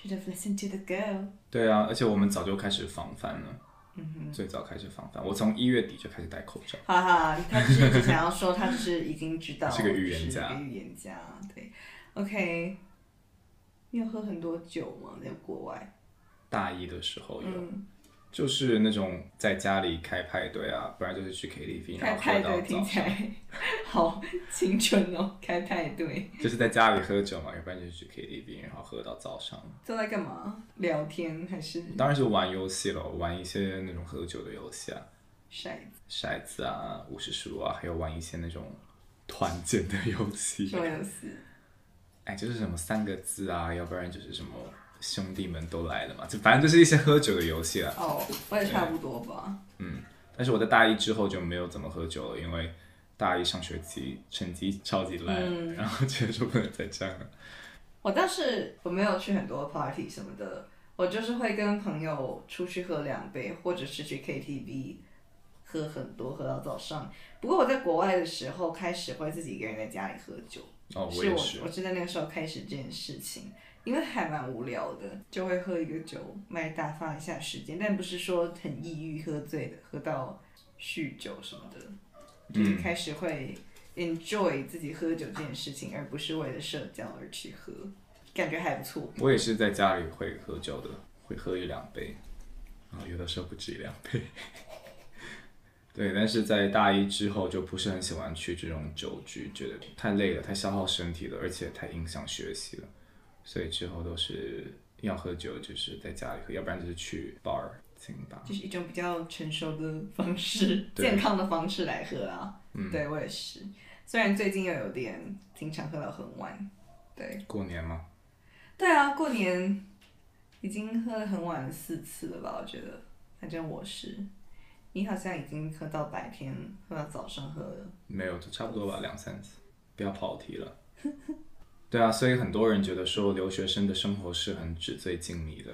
A: ，Should have listened to the girl。
B: 对啊，而且我们早就开始防范了。最早开始防范，我从一月底就开始戴口罩。
A: 哈哈，他只是只想要说，他只是已经知道
B: 是个预言家
A: 是个预言家。对，OK。你有喝很多酒吗？在国外？
B: 大一的时候有，
A: 嗯，
B: 就是那种在家里开派对啊，不然就是去 KTV，
A: 开
B: 然后喝到
A: 派对听。起来 好青春哦，开派对。
B: 就是在家里喝酒嘛，要不然就是去 KTV，然后喝到早上。
A: 都在干嘛？聊天还是
B: 当然是玩游戏了，玩一些那种喝酒的游戏啊，
A: 骰子？
B: 骰子啊、五十输啊，还有玩一些那种团建的游戏
A: 什。么游戏？
B: 哎，就是什么三个字啊，要不然就是什么兄弟们都来了嘛，就反正就是一些喝酒的游戏了。
A: 哦，我也差不多吧。
B: 嗯但是我在大一之后就没有怎么喝酒了，因为大一上学期成绩超级烂，
A: 嗯
B: 然后觉得说不能再这样了。
A: 我倒是我没有去很多 party 什么的，我就是会跟朋友出去喝两杯，或者是去 KTV 喝很多，喝到早上。不过我在国外的时候开始会自己一个人在家里喝酒，
B: 哦，我
A: 是我
B: 也是
A: 我，是在那个时候开始这件事情，因为还蛮无聊的，就会喝一个酒来打发一下时间，但不是说很抑郁喝醉的，喝到酗酒什么的，就是开始会 enjoy 自己喝酒这件事情，而不是为了社交而去喝，感觉还不错。
B: 我也是在家里会喝酒的，会喝一两杯，啊有的时候不止一两杯。对，但是在大一之后就不是很喜欢去这种酒局，觉得太累了，太消耗身体了，而且太影响学习了，所以之后都是要喝酒就是在家里喝，要不然就是去 bar 清吧。
A: 就是一种比较成熟的方式，健康的方式来喝啊。嗯，对我也是。虽然最近又有点经常喝到很晚，对，
B: 过年吗？
A: 对啊，过年已经喝了很晚四次了吧？我觉得，反正我是，你好像已经喝到白天，喝到早上喝了。
B: 没有，就差不多吧，两三次，不要跑题了。对啊，所以很多人觉得说留学生的生活是很纸醉金迷的，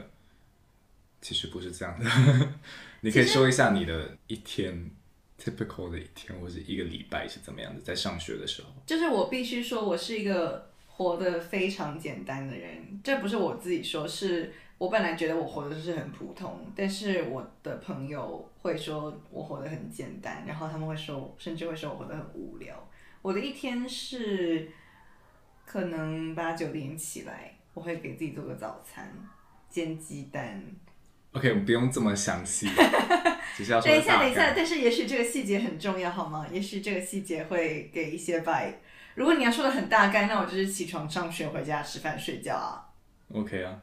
B: 其实不是这样的。你可以说一下你的一天，typical 的一天或者一个礼拜是怎么样的，在上学的时候。
A: 就是我必须说，我是一个活得非常简单的人。这不是我自己说，是我本来觉得我活的是很普通，但是我的朋友会说我活得很简单，然后他们会说，甚至会说我活得很无聊。我的一天是可能八九点起来，我会给自己做个早餐，煎鸡蛋。
B: OK，我们不用这么详细，只是要说
A: 等一下，等一下，但是也许这个细节很重要，好吗？也许这个细节会给一些 vibe。如果你要说的很大概，那我就是起床上学，回家吃饭睡觉啊。
B: OK 啊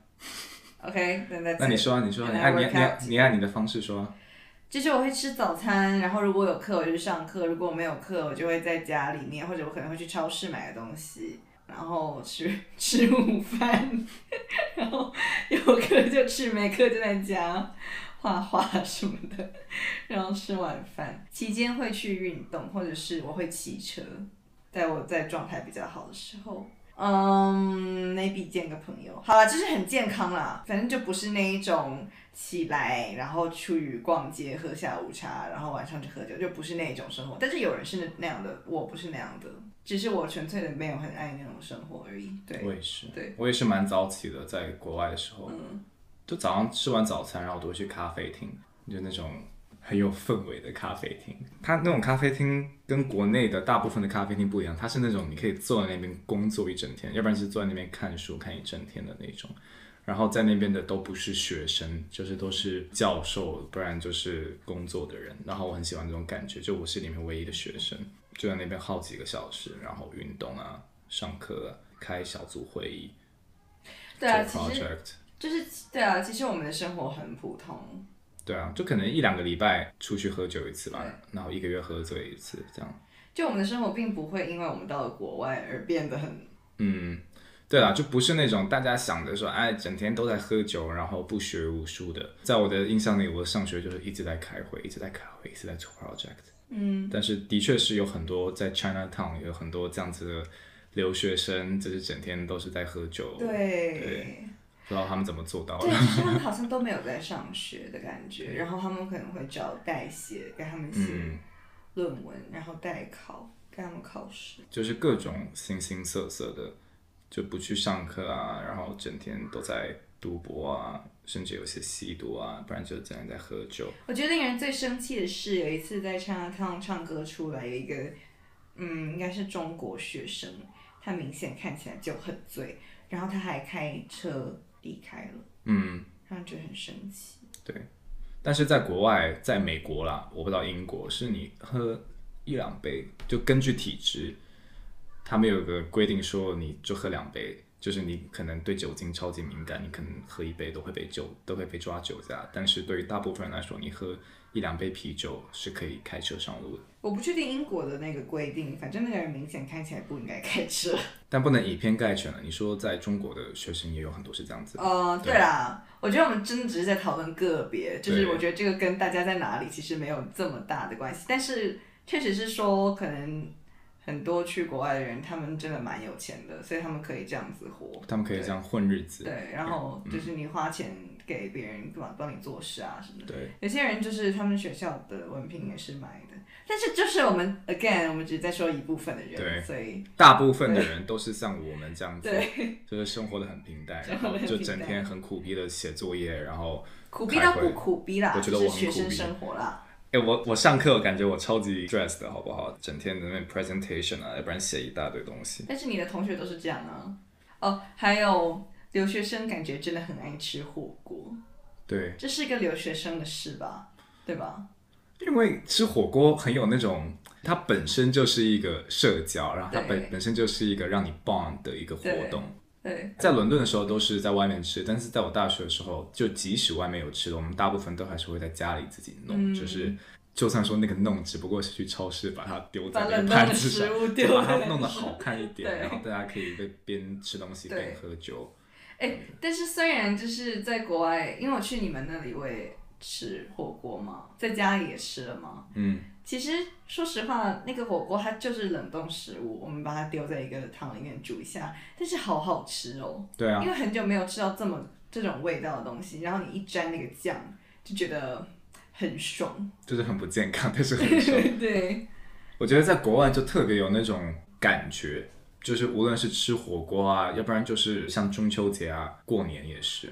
A: ，OK，那那
B: 那你说啊，你说啊，你按你你按你按你的方式说啊。
A: 就是我会吃早餐，然后如果有课我就去上课，如果没有课我就会在家里面，或者我可能会去超市买个东西，然后去 吃午饭，然后有课就吃，没课就在家画画什么的，然后吃晚饭期间会去运动，或者是我会骑车，在我在状态比较好的时候。嗯，maybe 见个朋友，好了，就是很健康啦，反正就不是那一种起来然后出去逛街喝下午茶，然后晚上去喝酒，就不是那一种生活。但是有人是那那样的，我不是那样的，只是我纯粹的没有很爱那种生活而已。对，
B: 我也是，
A: 对，
B: 我也是蛮早起的，在国外的时候，嗯就早上吃完早餐，然后我都会去咖啡厅，就那种很有氛围的咖啡厅。它那种咖啡厅跟国内的大部分的咖啡厅不一样，它是那种你可以坐在那边工作一整天，要不然是坐在那边看书看一整天的那种。然后在那边的都不是学生，就是都是教授，不然就是工作的人。然后我很喜欢这种感觉，就我是里面唯一的学生，就在那边耗几个小时，然后运动啊、上课啊、开小组会议、
A: 对啊，其实。就是对啊，其实我们的生活很普通。
B: 对啊，就可能一两个礼拜出去喝酒一次吧，然后一个月喝醉一次，这样。
A: 就我们的生活并不会因为我们到了国外而变得很
B: 嗯，对啦，就不是那种大家想的说，哎，整天都在喝酒，然后不学无术的。在我的印象里，我上学就是一直在开会，一直在开会，一直在做 project。嗯，但是的确是有很多在 Chinatown 有很多这样子的留学生，就是整天都是在喝酒。
A: 对。
B: 对。不知道他们怎么做到的。
A: 他们好像都没有在上学的感觉，然后他们可能会找代写给他们写
B: 嗯。
A: 论文，然后代考给他们考试。
B: 就是各种形形色色的，就不去上课啊，然后整天都在赌博啊，甚至有些吸毒啊，不然就整天在喝酒。
A: 我觉得令人最生气的是，有一次在 Chinatown 唱歌出来，有一个，嗯，应该是中国学生，他明显看起来就很醉，然后他还开车离开了，
B: 嗯，
A: 让人觉得很生气。
B: 对但是在国外，在美国啦，我不知道英国，是你喝一两杯，就根据体质，他们有个规定说，你就喝两杯，就是你可能对酒精超级敏感，你可能喝一杯都会被酒都会被抓酒驾。但是对于大部分人来说，你喝一两杯啤酒是可以开车上路的，
A: 我不确定英国的那个规定，反正那个人明显看起来不应该开车。
B: 但不能以偏概全了。你说在中国的学生也有很多是这样子的，
A: 呃，对啦，我觉得我们真的只是在讨论个别，就是我觉得这个跟大家在哪里其实没有这么大的关系，但是确实是说，可能很多去国外的人，他们真的蛮有钱的，所以他们可以这样子活。
B: 他们可以这样混日子。
A: 对，然后就是你花钱给别人帮帮你做事啊什么的。
B: 对，
A: 有些人就是他们学校的文凭也是买的，但是就是我们 again，我们只是在说一部分的人，
B: 对
A: 所以
B: 大部分的人都是像我们这样子，
A: 对
B: 就是生活的很平淡，然后就整天很苦逼的写作业，然后
A: 苦逼到不苦逼啦，
B: 我觉得
A: 就是
B: 我很苦逼
A: 学生生活啦。
B: 哎、我我上课我感觉我超级 stress 的好不好？整天在那边 presentation 啊，要不然写一大堆东西。
A: 但是你的同学都是这样啊。哦，还有留学生感觉真的很爱吃火锅，
B: 对，
A: 这是一个留学生的事吧？对吧？
B: 因为吃火锅很有那种，它本身就是一个社交，然后它本本身就是一个让你 bond 的一个活动。
A: 对，
B: 在伦敦的时候都是在外面吃，但是在我大学的时候，就即使外面有吃的，我们大部分都还是会在家里自己弄，
A: 嗯。
B: 就是就算说那个弄只不过是去超市把它丢在那个
A: 冷冻的
B: 盘子上 把它弄得好看一点，然后大家可以边边吃东西边喝酒。
A: 哎、但是虽然就是在国外，因为我去你们那里我也吃火锅吗，在家里也吃了吗。
B: 嗯，
A: 其实说实话，那个火锅它就是冷冻食物，我们把它丢在一个汤里面煮一下，但是好好吃哦。
B: 对啊
A: 因，为很久没有吃到这么这种味道的东西，然后你一沾那个酱，就觉得很爽。
B: 就是很不健康，但是很爽。
A: 对，
B: 我觉得在国外就特别有那种感觉，就是无论是吃火锅啊，要不然就是像中秋节啊、过年也是，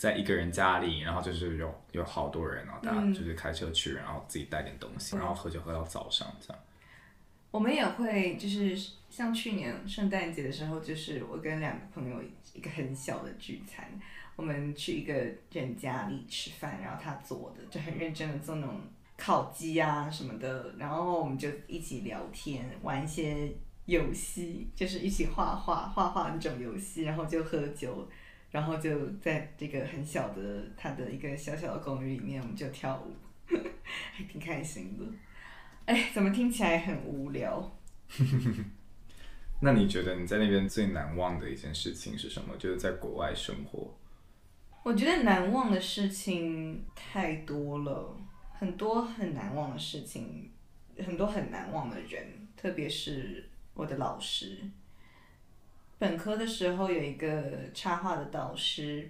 B: 在一个人家里，然后就是有有好多人，然后大家
A: 嗯
B: 就是开车去，然后自己带点东西，然后喝酒喝到早上这样。
A: 我们也会就是像去年圣诞节的时候，就是我跟两个朋友一个很小的聚餐，我们去一个人家里吃饭，然后他做的就很认真的做那种烤鸡啊什么的，然后我们就一起聊天，玩一些游戏，就是一起画画画画那种游戏，然后就喝酒。然后就在这个很小的他的一个小小的公寓里面，我们就跳舞，还挺开心的。哎，怎么听起来很无聊？
B: 那你觉得你在那边最难忘的一件事情是什么？就是在国外生活。
A: 我觉得难忘的事情太多了，很多很难忘的事情，很多很难忘的人，特别是我的老师。本科的时候有一个插画的导师，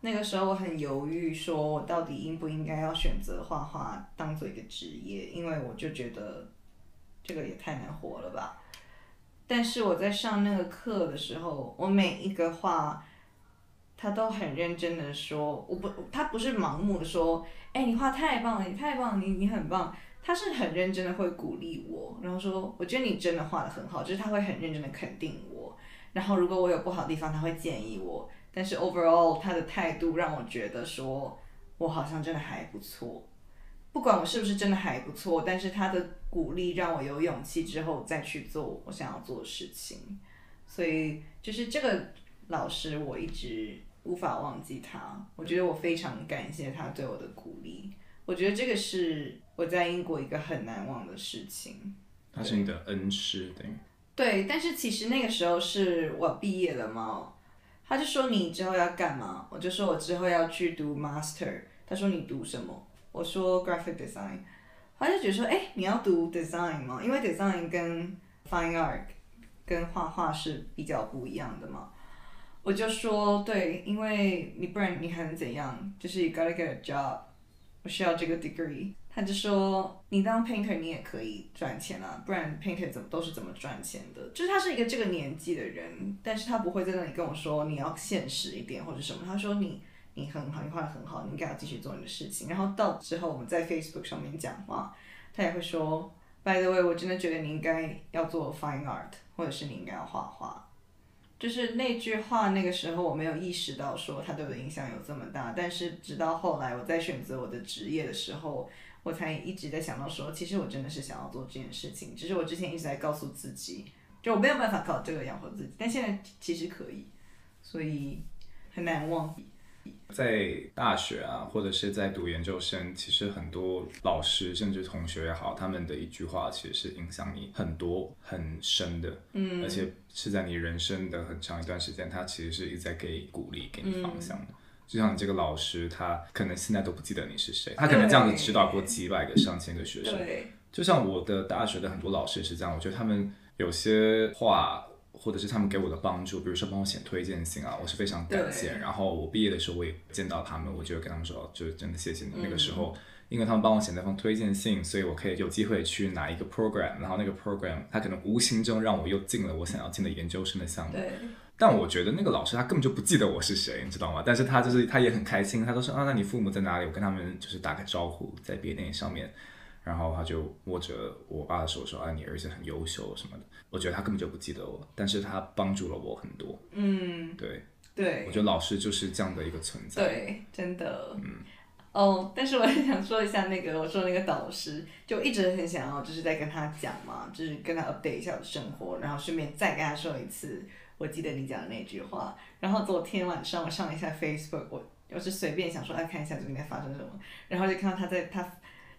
A: 那个时候我很犹豫，说我到底应不应该要选择画画当做一个职业，因为我就觉得这个也太难活了吧。但是我在上那个课的时候，我每一个画。他都很认真的说，我不，他不是盲目的说，哎、你画太棒了，你太棒了，你你很棒。他是很认真的会鼓励我，然后说，我觉得你真的画的很好，就是他会很认真的肯定我。然后如果我有不好的地方，他会建议我。但是 overall 他的态度让我觉得说，我好像真的还不错。不管我是不是真的还不错，但是他的鼓励让我有勇气之后再去做我想要做的事情。所以就是这个老师，我一直无法忘记他。我觉得我非常感谢他对我的鼓励。我觉得这个是我在英国一个很难忘的事情。
B: 他是你的恩师，对
A: 对，但是其实那个时候是我毕业了嘛，他就说你之后要干嘛？我就说我之后要去读 master。他说你读什么？我说 graphic design。他就觉得说，哎，你要读 design 吗？因为 design 跟 fine art 跟画画是比较不一样的嘛。我就说对，因为你不然你还能怎样？就是 you gotta get a job。我需要这个 degree。他就说，你当 painter 你也可以赚钱啊，不然 painter 怎么都是怎么赚钱的？就是他是一个这个年纪的人，但是他不会在那里跟我说你要现实一点或者什么。他说你你很好，你画的很好，你应该要继续做你的事情。然后到之后我们在 Facebook 上面讲话，他也会说，By the way，我真的觉得你应该要做 fine art，或者是你应该要画画。就是那句话，那个时候我没有意识到说它对我的影响有这么大，但是直到后来我在选择我的职业的时候，我才一直在想到说，其实我真的是想要做这件事情，只是我之前一直在告诉自己，就我没有办法靠这个养活自己，但现在其实可以，所以很难忘。
B: 在大学啊，或者是在读研究生，其实很多老师甚至同学也好，他们的一句话其实是影响你很多很深的，嗯，而且是在你人生的很长一段时间，他其实是一直在给鼓励、给你方向的。就像你这个老师，他可能现在都不记得你是谁，他可能这样子指导过几百个、上千个学生。
A: 对，
B: 就像我的大学的很多老师是这样，我觉得他们有些话。或者是他们给我的帮助，比如说帮我写推荐信啊，我是非常感谢。然后我毕业的时候我也见到他们，我就跟他们说，就是真的谢谢你。那个时候，因为他们帮我写那封推荐信，所以我可以有机会去拿一个 program，然后那个 program 他可能无形中让我又进了我想要进的研究生的项目。但我觉得那个老师他根本就不记得我是谁，你知道吗？但是他就是他也很开心，他都说啊，那你父母在哪里？我跟他们就是打个招呼，在毕业典礼上面。然后他就握着我爸的手说：“啊，你儿子很优秀什么的。”我觉得他根本就不记得我，但是他帮助了我很多。
A: 嗯，
B: 对，
A: 对，
B: 我觉得老师就是这样的一个存在。
A: 对，真的。嗯。哦，但是我很想说一下那个我说那个导师，就一直很想要就是在跟他讲嘛，就是跟他 update 一下我的生活，然后顺便再跟他说一次，我记得你讲的那句话。然后昨天晚上我上了一下 Facebook，我我是随便想说来看一下最近在发生什么，然后就看到他在他。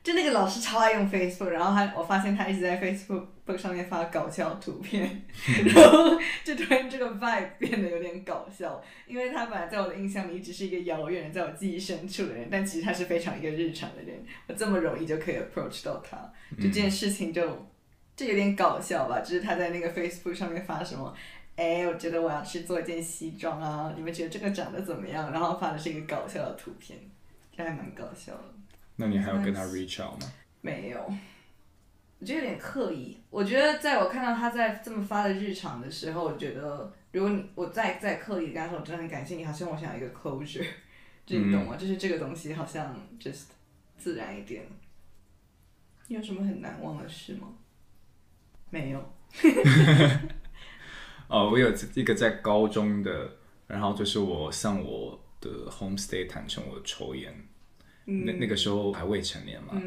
A: 就那个老师超爱用 Facebook，然后他我发现他一直在 Facebook 上面发搞笑图片，然后就突然这个 vibe 变得有点搞笑，因为他本来在我的印象里一直是一个遥远的在我记忆深处的人，但其实他是非常一个日常的人，我这么容易就可以 approach 到他，就这件事情就这有点搞笑吧，就是他在那个 Facebook 上面发什么，哎，我觉得我要去做一件西装啊，你们觉得这个长得怎么样？然后发的是一个搞笑的图片，这还蛮搞笑的。
B: 那你还要跟他 reach out 吗？
A: 没有，我觉得有点刻意。我觉得在我看到他在这么发的日常的时候，我觉得如果你我再再刻意跟他说，我真的很感谢你，好像我想要一个 closure，就你懂吗？就是这个东西好像 just 自然一点。你有什么很难忘的事吗？没有。
B: 哦，我有一个在高中的，然后就是我向我的 homestay 坦诚我抽烟。那那个时候还未成年嘛，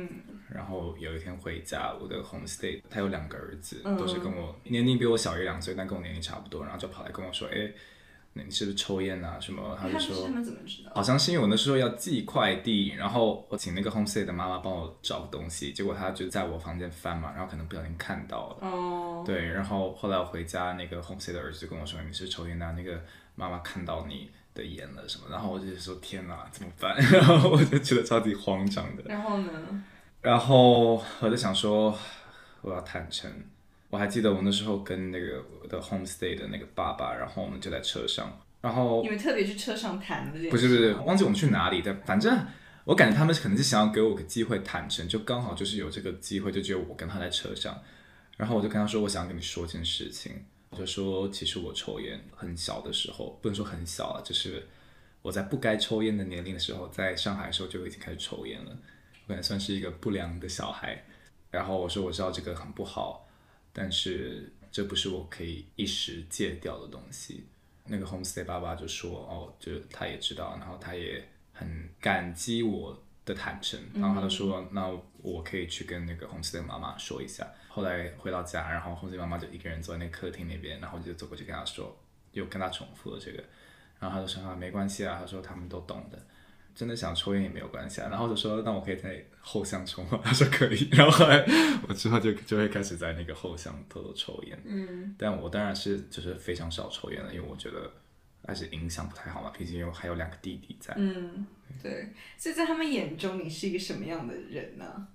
B: 然后有一天回家，我的 homestay 他有两个儿子，都是跟我年龄比我小一两岁，但跟我年龄差不多，然后就跑来跟我说，哎，你是不是抽烟啊？什么？他就说，
A: 他们怎么知道？
B: 好像是因为我那时候要寄快递，然后我请那个 homestay 的妈妈帮我找个东西，结果她就在我房间翻嘛，然后可能不小心看到了，哦，对，然后后来我回家，那个 homestay 的儿子就跟我说，你是抽烟的，那个妈妈看到你。的演了什么，然后我就说天哪，怎么办？然后我就觉得超级慌张的。
A: 然后呢？
B: 然后我就想说，我要坦诚。我还记得我那时候跟那个我的 homestay 的那个爸爸，然后我们就在车上，然后
A: 你们特别去车上谈的？
B: 不是不是，忘记我们去哪里的，反正我感觉他们可能是想要给我个机会坦诚，就刚好就是有这个机会，就只有我跟他在车上，然后我就跟他说，我想跟你说件事情。我就说其实我抽烟很小的时候，不能说很小了，就是我在不该抽烟的年龄的时候，在上海的时候就已经开始抽烟了，我感觉算是一个不良的小孩。然后我说我知道这个很不好，但是这不是我可以一时戒掉的东西。那个 homestay 爸爸就说哦，就他也知道，然后他也很感激我的坦诚，然后他就说那我可以去跟那个 homestay 妈妈说一下。后来回到家，然后 homestay 妈妈就一个人坐在那客厅那边，然后就走过去跟他说，又跟他重复了这个，然后他就说啊没关系啊，他说他们都懂的，真的想抽烟也没有关系啊，然后就说那我可以在后巷抽吗？他说可以，然后后来我之后就就会开始在那个后巷偷偷抽烟，嗯，但我当然是就是非常少抽烟了，因为我觉得还是影响不太好嘛，毕竟有还有两个弟弟在，
A: 嗯，对，所以在他们眼中你是一个什么样的人呢？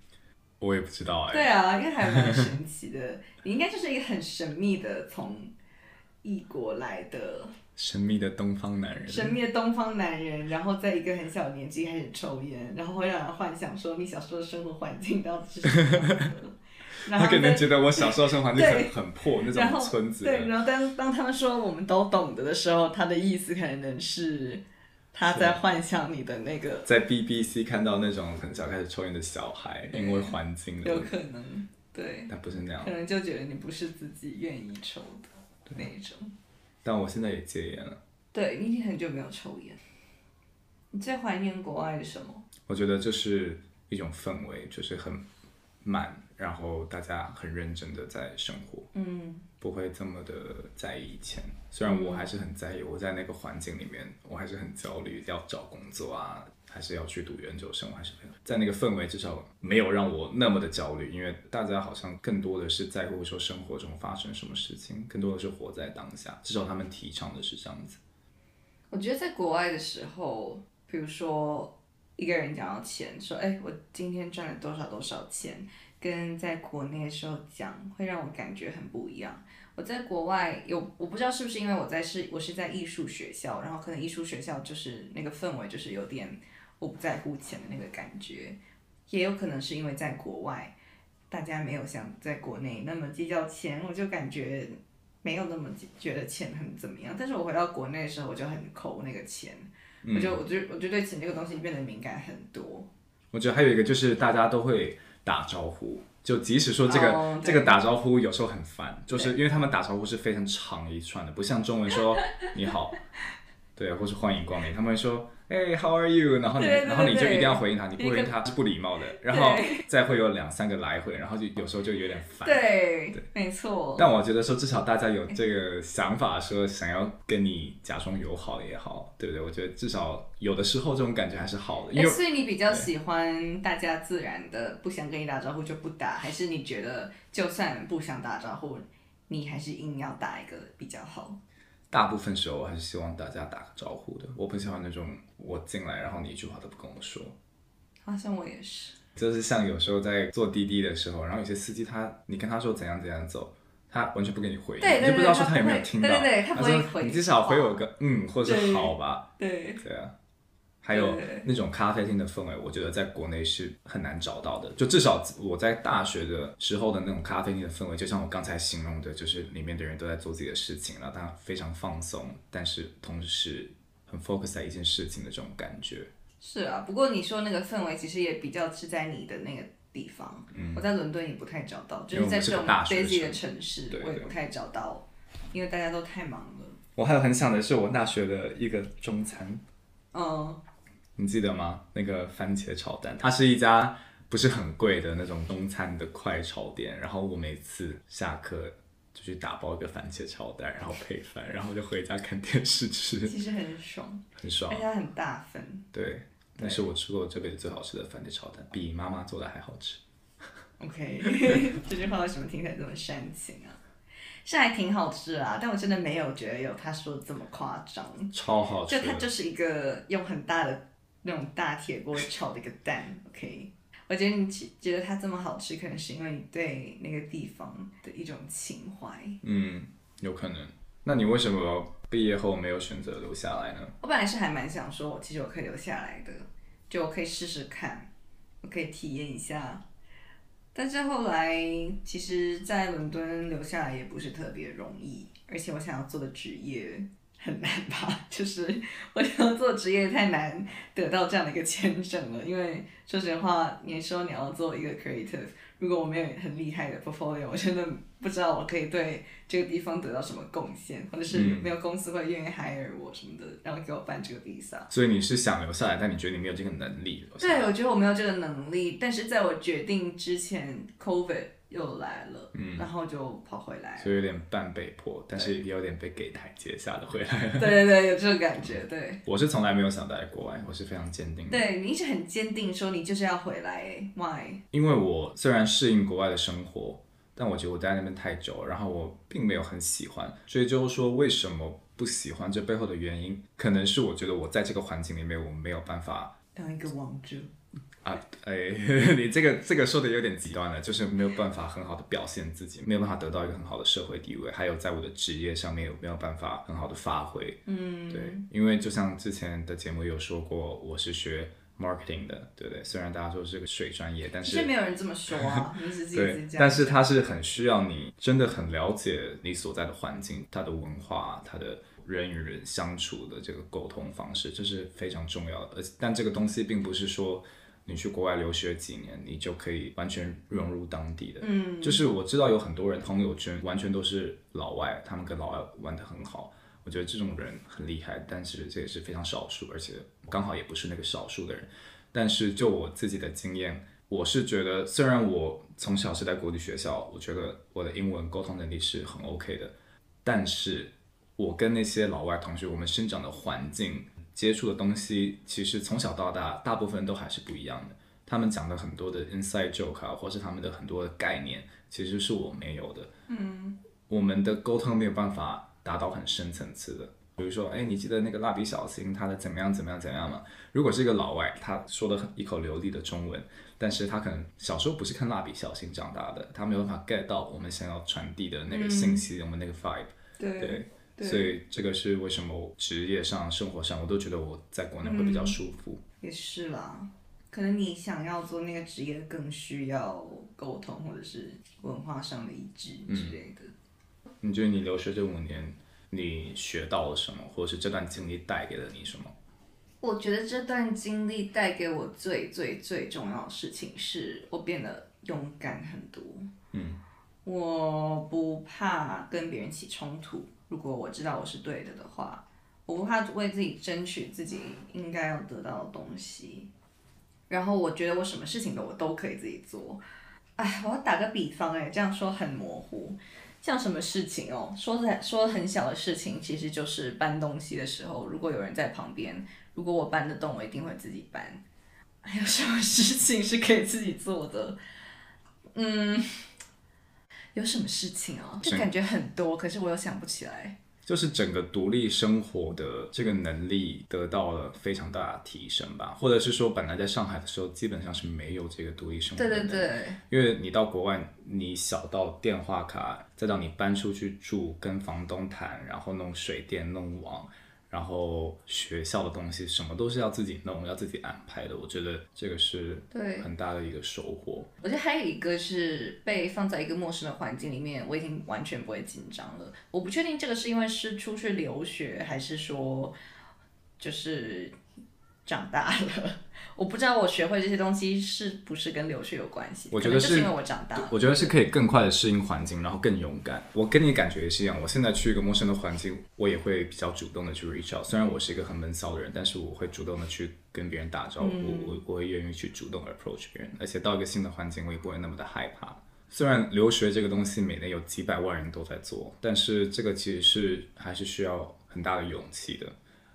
B: 我也不知道哎。
A: 对啊，因为还蛮神奇的。你应该就是一个很神秘的，从异国来的
B: 神秘的东方男人，
A: 神秘的东方男人，然后在一个很小的年纪开始抽烟，然后会让人幻想说你小时候的生活环境到底是什么样的。然
B: 他可能觉得我小时候生活环境很很破那种村子对，
A: 然后当当他们说我们都懂得的时候，他的意思可能是他在幻想你的那个，
B: 在 BBC 看到那种很小开始抽烟的小孩，因为环境的
A: 有，可能对，
B: 但不是那样
A: 可。能就觉得你不是自己愿意抽的那一种。
B: 但我现在也戒烟了，
A: 对你已经很久没有抽烟，你最怀念国外的什么？
B: 我觉得就是一种氛围，就是很慢，然后大家很认真的在生活，
A: 嗯，
B: 不会这么的在意以前。虽然我还是很在意，我在那个环境里面，我还是很焦虑，要找工作啊，还是要去读研究生，我还是在那个氛围至少没有让我那么的焦虑，因为大家好像更多的是在乎说生活中发生什么事情，更多的是活在当下，至少他们提倡的是这样子。
A: 我觉得在国外的时候，比如说一个人讲到钱，说哎，我今天赚了多少多少钱，跟在国内的时候讲，会让我感觉很不一样。我在国外有，我不知道是不是因为我在是我是在艺术学校，然后可能艺术学校就是那个氛围就是有点我不在乎钱的那个感觉，也有可能是因为在国外，大家没有像在国内那么计较钱，我就感觉没有那么觉得钱很怎么样。但是我回到国内的时候，我就很抠那个钱，我就我就我就对钱这个东西变得敏感很多。
B: 我觉得还有一个就是大家都会打招呼，就即使说这个、这个打招呼有时候很烦，就是因为他们打招呼是非常长一串的，不像中文说 你好，对，或是欢迎光临，他们会说哎、how are you，然后你
A: 对对
B: 然后你就一定要回应他，你不回应他是不礼貌的，然后再会有两三个来回，然后就有时候就有点烦。
A: 对，没错。
B: 但我觉得说，至少大家有这个想法，说想要跟你假装友好也好，对不对？我觉得至少有的时候这种感觉还是好的，因
A: 哎，
B: 为
A: 所以你比较喜欢大家自然的，不想跟你打招呼就不打，还是你觉得就算不想打招呼，你还是硬要打一个比较好？
B: 大部分时候我还是希望大家打个招呼的。我不喜欢那种我进来然后你一句话都不跟我说，
A: 好像我也是。
B: 就是像有时候在坐滴滴的时候，然后有些司机他你跟他说怎样怎样走。他完全不给你回应，
A: 对对
B: 你就不知道说他有没有听到。
A: 对对对他不会
B: 说
A: 回
B: 你至少回
A: 话
B: 我个嗯，或者是好吧。
A: 对，
B: 对啊，还有那种咖啡厅的氛围，我觉得在国内是很难找到的。就至少我在大学的时候的那种咖啡厅的氛围，就像我刚才形容的，就是里面的人都在做自己的事情，然后他非常放松，但是同时很 focus 在一件事情的这种感觉。
A: 是啊。不过你说那个氛围，其实也比较是在你的那个地方。嗯我在伦敦也不太找到，就
B: 是
A: 在这种 busy 的
B: 城
A: 城市，我也不太找到，因为大家都太忙了。
B: 我还有很想的是我大学的一个中餐，
A: 嗯，
B: 你记得吗？那个番茄炒蛋，它是一家不是很贵的那种中餐的快炒店。然后我每次下课就去打包一个番茄炒蛋，然后配饭，然后就回家看电视吃，
A: 其实很爽，
B: 很爽
A: 而且。它很大份。
B: 对，那是我吃过这辈子最好吃的番茄炒蛋，比妈妈做的还好吃。
A: OK，这句话为什么听起来这么煽情啊？是还挺好吃啊，但我真的没有觉得有他说的这么夸张。
B: 超好吃
A: 就它就是一个用很大的那种大铁锅炒的一个蛋，OK。我觉得你其觉得它这么好吃，可能是因为你对那个地方的一种情怀。
B: 嗯，有可能。那你为什么毕业后没有选择留下来呢？
A: 我本来是还蛮想说，我其实我可以留下来的，就我可以试试看，我可以体验一下。但是后来，其实，在伦敦留下来也不是特别容易，而且我想要做的职业很难吧，就是我想要做职业太难得到这样的一个签证了。因为说实话，你说你要做一个 creative，如果我没有很厉害的 portfolio，我真的不知道我可以对这个地方得到什么贡献，或者是
B: 嗯
A: 没有公司会愿意 hire 我什么的，然后给我办这个 visa。
B: 所以你是想留下来，但你觉得你没有这个能力。
A: 对，我觉得我没有这个能力，但是在我决定之前，COVID 又来了，
B: 嗯
A: 然后就跑回来了。
B: 所以有点半被迫，但是也有点被给台阶下的回来了。
A: 对 对对，有这种感觉，对。
B: 我是从来没有想待在国外，我是非常坚定的。
A: 对你一直很坚定说你就是要回来诶，Why？
B: 因为我虽然适应国外的生活，但我觉得我待在那边太久了，然后我并没有很喜欢。所以就是说为什么不喜欢，这背后的原因，可能是我觉得我在这个环境里面我没有办法，
A: 当一个王者，
B: 啊，哎，你这个这个说的有点极端了，就是没有办法很好的表现自己，没有办法得到一个很好的社会地位，还有在我的职业上面有没有办法很好的发挥。嗯，对，因为就像之前的节目有说过，我是学 marketing 的，对不对？虽然大家说是个水专业，但是
A: 没有人这么说啊，自己
B: 对，但是它是很需要你真的很了解你所在的环境、它的文化、它的人与人相处的这个沟通方式，这是非常重要的。而但这个东西并不是说你去国外留学几年，你就可以完全融入当地的。嗯，就是我知道有很多人朋友圈完全都是老外，他们跟老外玩得很好。我觉得这种人很厉害，但是这也是非常少数，而且刚好也不是那个少数的人。但是就我自己的经验，我是觉得，虽然我从小是在国际学校，我觉得我的英文沟通能力是很 OK 的，但是我跟那些老外同学，我们生长的环境、接触的东西，其实从小到大，大部分都还是不一样的。他们讲的很多的 inside joke 啊，或是他们的很多的概念，其实是我没有的。嗯，我们的沟通没有办法达到很深层次的。比如说，哎，你记得那个蜡笔小新他的怎么样怎么样怎么样吗？如果是一个老外，他说的很一口流利的中文，但是他可能小时候不是看蜡笔小新长大的，他没有办法 get 到我们想要传递的那个信息，我们那个 vibe。
A: 对
B: 对，所以这个是为什么我职业上、生活上，我都觉得我在国内会比较舒服。
A: 也是啦，可能你想要做那个职业，更需要沟通或者是文化上的一致之类的。
B: 你觉得你留学这五年，你学到了什么，或者是这段经历带给了你什么？
A: 我觉得这段经历带给我最最最重要的事情是，我变得勇敢很多。
B: 嗯，
A: 我不怕跟别人起冲突，如果我知道我是对的的话，我不怕为自己争取自己应该要得到的东西。然后我觉得我什么事情都我都可以自己做。哎，我要打个比方，哎，这样说很模糊。像什么事情哦？说的说很小的事情，其实就是搬东西的时候，如果有人在旁边，如果我搬得动，我一定会自己搬。还 有什么事情是可以自己做的？嗯，有什么事情哦？就感觉很多，可是我又想不起来。
B: 就是整个独立生活的这个能力得到了非常大的提升吧，或者是说本来在上海的时候基本上是没有这个独立生活的
A: 对。对对，
B: 因为你到国外，你小到电话卡，再到你搬出去住，跟房东谈，然后弄水电、弄网，然后学校的东西，什么都是要自己弄，要自己安排的。我觉得这个是
A: 对
B: 很大的一个收获。
A: 我觉得还有一个是被放在一个陌生的环境里面，我已经完全不会紧张了。我不确定这个是因为是出去留学，还是说就是长大了。我不知道我学会这些东西是不是跟留学有关系。
B: 我觉得
A: 是因为我长大了。
B: 我觉得是可以更快的适应环境，然后更勇敢。我跟你感觉也是一样，我现在去一个陌生的环境，我也会比较主动的去 reach out。虽然我是一个很闷骚的人，但是我会主动的去跟别人打招呼，我我会愿意去主动 approach 别人，而且到一个新的环境，我也不会那么的害怕。虽然留学这个东西每年有几百万人都在做，但是这个其实是还是需要很大的勇气的。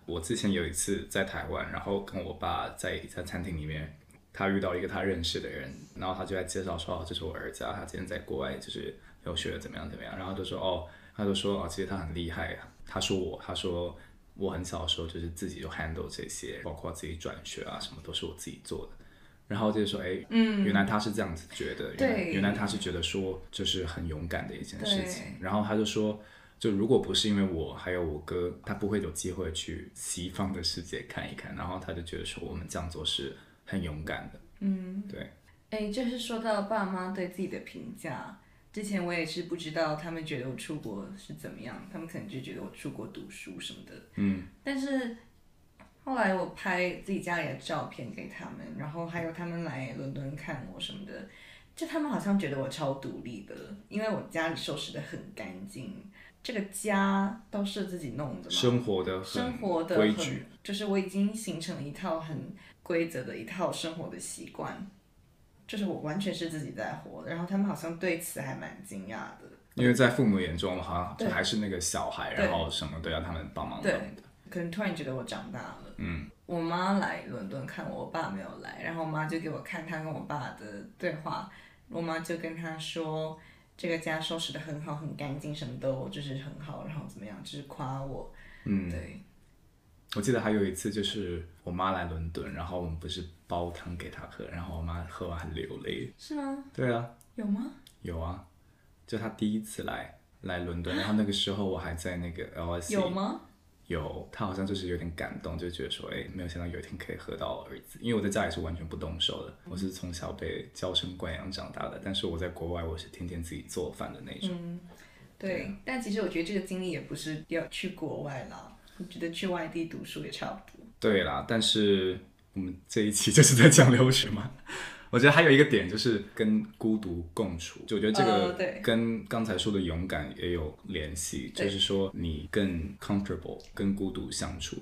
B: 我之前有一次在台湾，然后跟我爸在一家餐厅里面，他遇到一个他认识的人，然后他就在介绍说，哦，这是我儿子啊，他今天在国外就是留学了怎么样怎么样，然后就说哦，他就说哦，其实他很厉害，他说我，他说我很小的时候就是自己就 handle 这些，包括自己转学啊什么都是我自己做的。然后就说，哎，嗯，原来他是这样子觉得，原来
A: 对
B: 原来他是觉得说这是很勇敢的一件事情。然后他就说，就如果不是因为我还有我哥，他不会有机会去西方的世界看一看。然后他就觉得说，我们这样做是很勇敢的。嗯，对，
A: 哎，就是说到爸妈对自己的评价，之前我也是不知道他们觉得我出国是怎么样，他们可能就觉得我出国读书什么的。
B: 嗯，
A: 但是后来我拍自己家里的照片给他们，然后还有他们来伦敦看我什么的，就他们好像觉得我超独立的，因为我家里收拾的很干净，这个家都是自己弄的嘛。
B: 生活的
A: 生活的
B: 规矩，，
A: 就是我已经形成了一套很规则的一套生活的习惯，就是我完全是自己在活，然后他们好像对此还蛮惊讶的。
B: 因为在父母眼中，好像就还是那个小孩，然后什么都要他们帮忙弄
A: 对
B: 的。
A: 可能突然觉得我长大了。嗯，我妈来伦敦看我，我爸没有来，然后我妈就给我看她跟我爸的对话，我妈就跟他说。这个家收拾的很好，很干净，什么都就是很好，然后怎么样，就是夸我。
B: 嗯，
A: 对，
B: 我记得还有一次就是我妈来伦敦，然后我们不是煲汤给她喝，然后我妈喝完流泪。
A: 是吗？
B: 对啊，
A: 有吗？
B: 有啊，就她第一次来来伦敦，然后那个时候我还在那个 LSE。
A: 有？吗？
B: 有，他好像就是有点感动，就觉得说，哎，没有想到有一天可以喝到儿子，因为我在家里是完全不动手的，我是从小被娇生惯养长大的，但是我在国外我是天天自己做饭的那种。
A: 对，但其实我觉得这个经历也不是要去国外啦，我觉得去外地读书也差不多。
B: 对啦，但是我们这一期就是在讲留学嘛。我觉得还有一个点就是跟孤独共处，就我觉得这个跟刚才说的勇敢也有联系，
A: 对
B: 就是说你更 comfortable 跟孤独相处。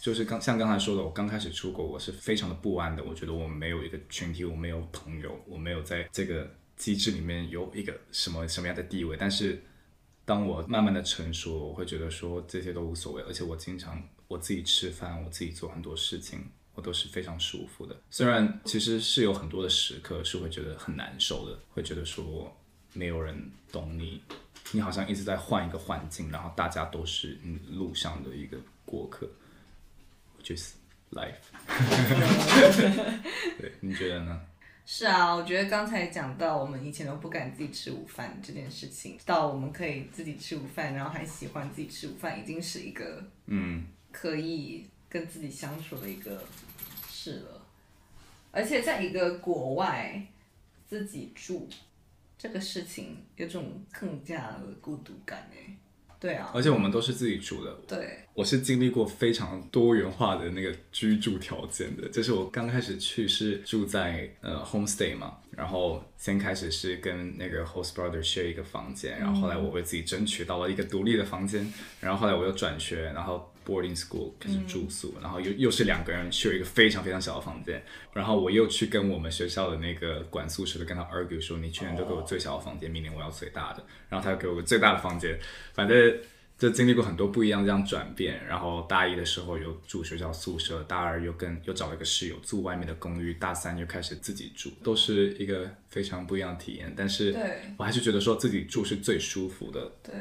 B: 就是刚像刚才说的，我刚开始出国，我是非常的不安的。我觉得我没有一个群体，我没有朋友，我没有在这个机制里面有一个什么什么样的地位。但是当我慢慢的成熟，我会觉得说这些都无所谓，而且我经常我自己吃饭，我自己做很多事情，我都是非常舒服的。虽然其实是有很多的时刻是会觉得很难受的，会觉得说没有人懂你，你好像一直在换一个环境，然后大家都是你路上的一个过客。就是 life。对，你觉得呢？
A: 是啊，我觉得刚才讲到我们以前都不敢自己吃午饭这件事情，到我们可以自己吃午饭，然后还喜欢自己吃午饭，已经是一个
B: 嗯，
A: 可以跟自己相处的一个事了。而且在一个国外自己住这个事情，有种更加的孤独感哎。对啊，
B: 而且我们都是自己住的。
A: 对，
B: 我是经历过非常多元化的那个居住条件的，就是我刚开始去是住在呃 homestay 嘛，然后先开始是跟那个 host brother share 一个房间，然后后来我为自己争取到了一个独立的房间，然后后来我又转学，然后 boarding school 开始住宿，然后又又是两个人 share 一个非常非常小的房间，然后我又去跟我们学校的那个管宿舍的跟他 argue 说，你去年都给我最小的房间，明年我要最大的，然后他又给我个最大的房间，反正就经历过很多不一样这样转变。然后大一的时候又住学校宿舍，大二又跟又找了一个室友住外面的公寓，大三又开始自己住，都是一个非常不一样的体验。但是我还是觉得说自己住是最舒服的，
A: 对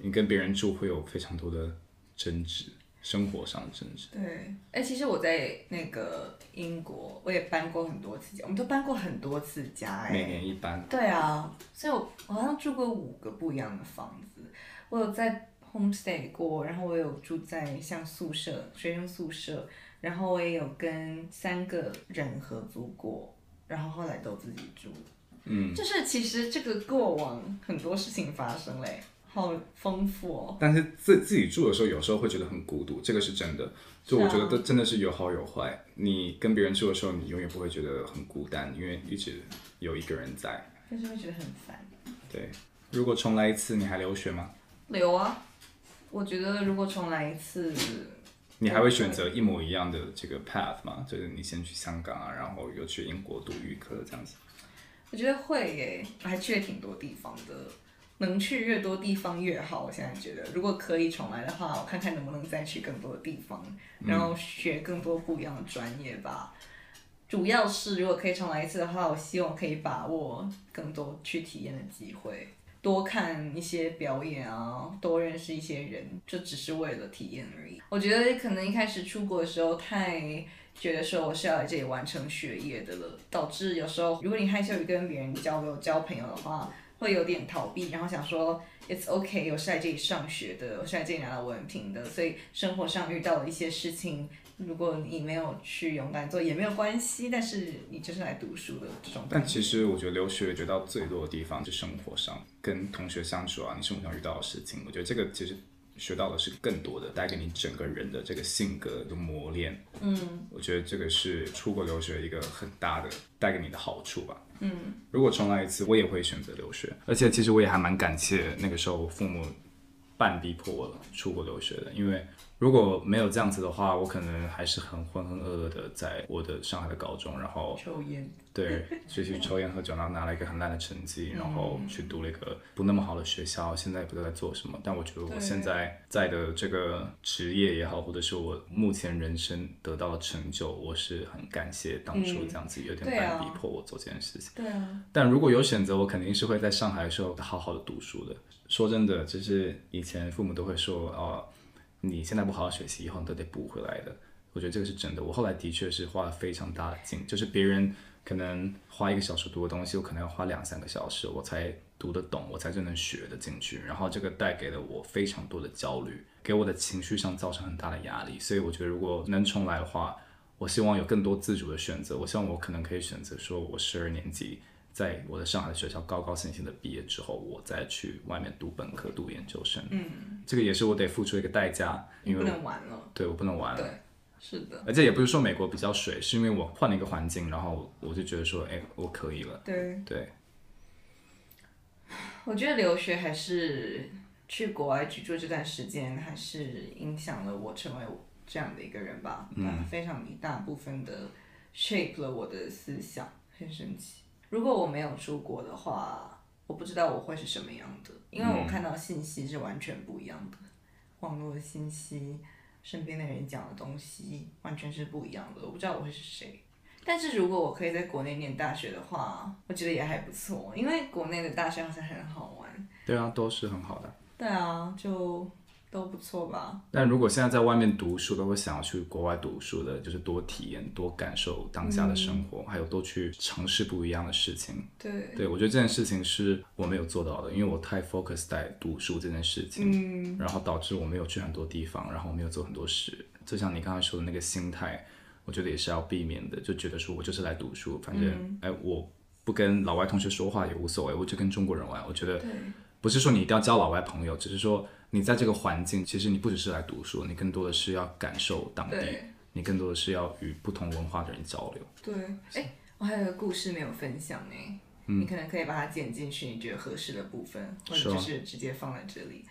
B: 你跟别人住会有非常多的争执，生活上的是。
A: 对，哎、其实我在那个英国，我也搬过很多次家，我们都搬过很多次家哎。
B: 每年一搬，
A: 对啊，所以我我好像住过五个不一样的房子，我有在 homestay 过，然后我有住在像宿舍、学生宿舍，然后我也有跟三个人合租过，然后后来都自己住。
B: 嗯，
A: 就是其实这个过往很多事情发生嘞，好丰富哦。
B: 但是自自己住的时候，有时候会觉得很孤独，这个是真的。就我觉得
A: 是啊
B: 这真的是有好有坏。你跟别人住的时候，你永远不会觉得很孤单，因为一直有一个人在。
A: 但是会觉得很烦。
B: 对，如果重来一次，你还留学吗？
A: 留啊，我觉得如果重来一次，
B: 你还会选择一模一样的这个 path 吗？就是你先去香港啊，然后又去英国读预科这样子。
A: 我觉得会耶，我还去了挺多地方的，能去越多地方越好。我现在觉得，如果可以重来的话，我看看能不能再去更多的地方，然后学更多不一样的专业吧。主要是如果可以重来一次的话，我希望可以把握更多去体验的机会，多看一些表演啊，多认识一些人，就只是为了体验而已。我觉得可能一开始出国的时候太觉得说我是要来这里完成学业的了，导致有时候如果你害羞于跟别人交流、交朋友的话，会有点逃避，然后想说 it's okay，我是来这里上学的，我是来这里拿到文凭的，所以生活上遇到了一些事情，如果你没有去勇敢做也没有关系，但是你就是来读书的这种。
B: 但其实我觉得留学学到最多的地方是生活上跟同学相处啊，你生活上遇到的事情，我觉得这个其实学到的是更多的，带给你整个人的这个性格的磨练。嗯，我觉得这个是出国留学一个很大的带给你的好处吧。嗯，如果重来一次，我也会选择留学，而且其实我也还蛮感谢那个时候父母半逼迫我出国留学的，因为如果没有这样子的话，我可能还是很浑浑噩噩的在我的上海的高中，然后
A: 抽烟，
B: 对，就去抽烟喝酒，然后拿了一个很烂的成绩，然后去读了一个不那么好的学校，现在也不知道在做什么。但我觉得我现在在的这个职业也好，或者是我目前人生得到的成就，我是很感谢当初这样子有点半逼迫我做这件事情。
A: 对啊，
B: 但如果有选择，我肯定是会在上海的时候好好的读书的。说真的，就是以前父母都会说，哦，你现在不好好学习，以后你都得补回来的。我觉得这个是真的。我后来的确是花了非常大的劲，就是别人可能花一个小时读的东西，我可能要花两三个小时，我才读得懂，我才真能学得进去。然后这个带给了我非常多的焦虑，给我的情绪上造成很大的压力。所以我觉得如果能重来的话，我希望有更多自主的选择。我希望我可能可以选择说，我十二年级在我的上海的学校高高兴兴的毕业之后，我再去外面读本科、读研究生。嗯，这个也是我得付出一个代价，因为不
A: 能玩了。
B: 对我不能玩了。
A: 对，是的，
B: 而且也不是说美国比较水，是因为我换了一个环境，然后我就觉得说，哎，我可以了。
A: 对。
B: 对，
A: 我觉得留学还是去国外居住这段时间，还是影响了我成为这样的一个人吧。嗯，非常一大部分的 shape 了我的思想，很神奇。如果我没有出国的话，我不知道我会是什么样的，因为我看到信息是完全不一样的，网络的信息，身边的人讲的东西完全是不一样的。我不知道我会是谁。但是如果我可以在国内念大学的话，我觉得也还不错，因为国内的大学好像很好玩。
B: 对啊，都是很好的。
A: 对啊，就都不错吧。
B: 但如果现在在外面读书的，会想要去国外读书的，就是多体验、多感受当下的生活，还有多去尝试不一样的事情。
A: 对，
B: 对，我觉得这件事情是我没有做到的，因为我太 focus 在读书这件事情，然后导致我没有去很多地方，然后我没有做很多事。就像你刚才说的那个心态，我觉得也是要避免的，就觉得说我就是来读书，反正、哎我不跟老外同学说话也无所谓，我就跟中国人玩。我觉得不是说你一定要交老外朋友，只是说你在这个环境，其实你不只是来读书，你更多的是要感受当地，你更多的是要与不同文化的人交流。
A: 对，哎，我还有个故事没有分享呢，你可能可以把它剪进去你觉得合适的部分，或者就是直接放在这里。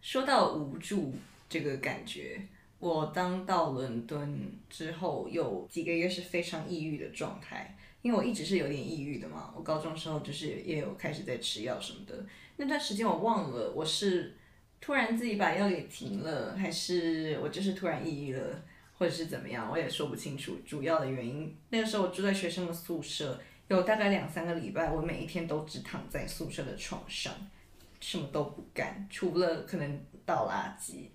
A: 说到无助这个感觉，我当到伦敦之后，有几个月是非常抑郁的状态，因为我一直是有点抑郁的嘛。我高中时候就是也有开始在吃药什么的，那段时间我忘了我是突然自己把药给停了，还是我就是突然抑郁了。或者是怎么样，我也说不清楚主要的原因。那个时候我住在学生的宿舍，有大概两三个礼拜，我每一天都只躺在宿舍的床上，什么都不干，除了可能倒垃圾。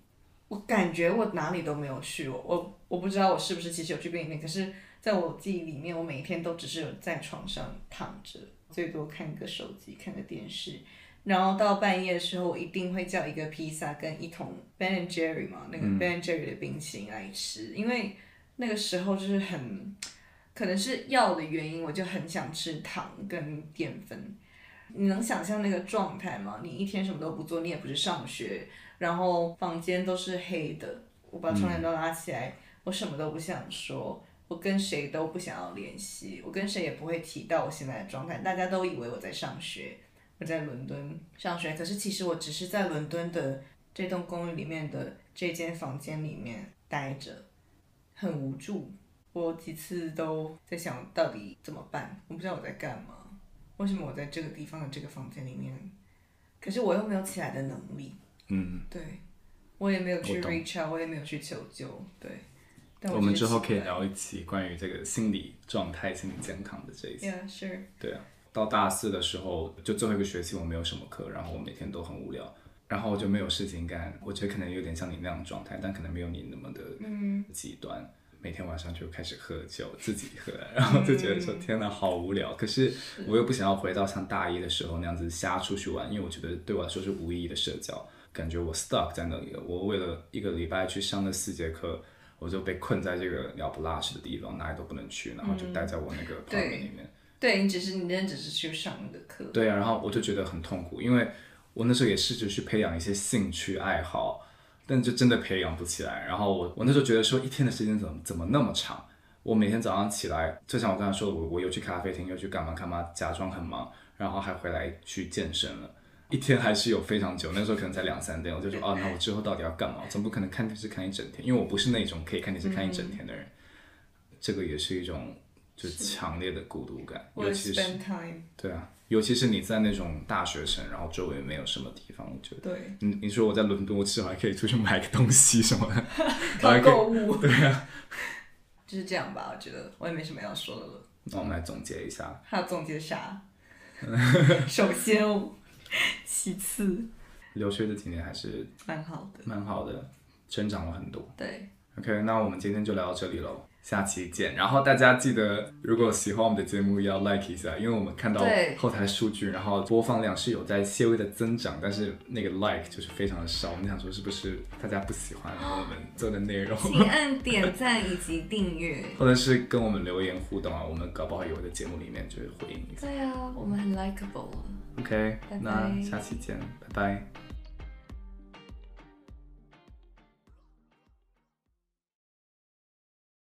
A: 我感觉我哪里都没有去，我我我不知道我是不是其实有去便利店，可是在我记忆里面，我每一天都只是在床上躺着，最多看个手机，看个电视。然后到半夜的时候，我一定会叫一个披萨跟一桶 Ben and Jerry 嘛，那个 Ben and Jerry 的冰淇淋来吃，因为那个时候就是很，可能是药的原因，我就很想吃糖跟淀粉。你能想象那个状态吗？你一天什么都不做，你也不是上学，然后房间都是黑的，我把窗帘都拉起来，我什么都不想说，我跟谁都不想要联系，我跟谁也不会提到我现在的状态，大家都以为我在上学。我在伦敦上学，可是其实我只是在伦敦的这栋公寓里面的这间房间里面待着，很无助。我几次都在想到底怎么办，我不知道我在干嘛，为什么我在这个地方的这个房间里面，可是我又没有起来的能力，
B: 嗯，
A: 对我也没有去 reach out，我也没有去求救，对。但
B: 我们之后可以聊一期关于这个心理状态、心理健康的这一期。
A: ，Yeah, sure。
B: 对啊，到大四的时候，就最后一个学期我没有什么课，然后我每天都很无聊，然后我就没有事情干。我觉得可能有点像你那样的状态，但可能没有你那么的极端。每天晚上就开始喝酒，自己喝，然后就觉得说天哪，好无聊。可是我又不想要回到像大一的时候那样子瞎出去玩，因为我觉得对我来说是无意义的社交，感觉我 stuck 在那里了。我为了一个礼拜去上那四节课，我就被困在这个鸟不拉屎的地方，哪里都不能去，然后就待在我那个 apartment 里面。
A: 对你只是你真的只是去上那个课，
B: 对啊，然后我就觉得很痛苦，因为我那时候也试着去培养一些兴趣爱好，但就真的培养不起来。然后我我那时候觉得说，一天的时间怎么怎么那么长？我每天早上起来，就像我刚才说的，我我又去咖啡厅，又去干嘛干嘛，假装很忙，然后还回来去健身了。一天还是有非常久，那时候可能才两三点，我就说哦，那我之后到底要干嘛？总不可能看电视看一整天，因为我不是那种可以看电视看一整天的人。这个也是一种就强烈的孤独感，尤其是对啊，尤其是你在那种大学城，然后周围没有什么地方，我觉得。
A: 对，
B: 你你说我在伦敦，我至少还可以出去买个东西什么的，我
A: 靠
B: 还
A: 购物，对啊，就是这样吧。我觉得我也没什么要说的了。
B: 那我们来总结一下，
A: 还要总结啥？首先哦，其次，
B: 留学的几年还是
A: 蛮好的。
B: 蛮好的，成长了很多。
A: 对
B: ，OK，那我们今天就聊到这里喽，下期见。然后大家记得，如果喜欢我们的节目，要 like 一下，因为我们看到后台数据，然后播放量是有在些微的增长，但是那个 like 就是非常的少。我们想说，是不是大家不喜欢我们做的内容，
A: 请按点赞以及订阅。
B: 或者是跟我们留言互动啊？我们搞不好也会在节目里面就会回应一下。
A: 对啊，我们很 likable。
B: OK，那下期见，拜拜。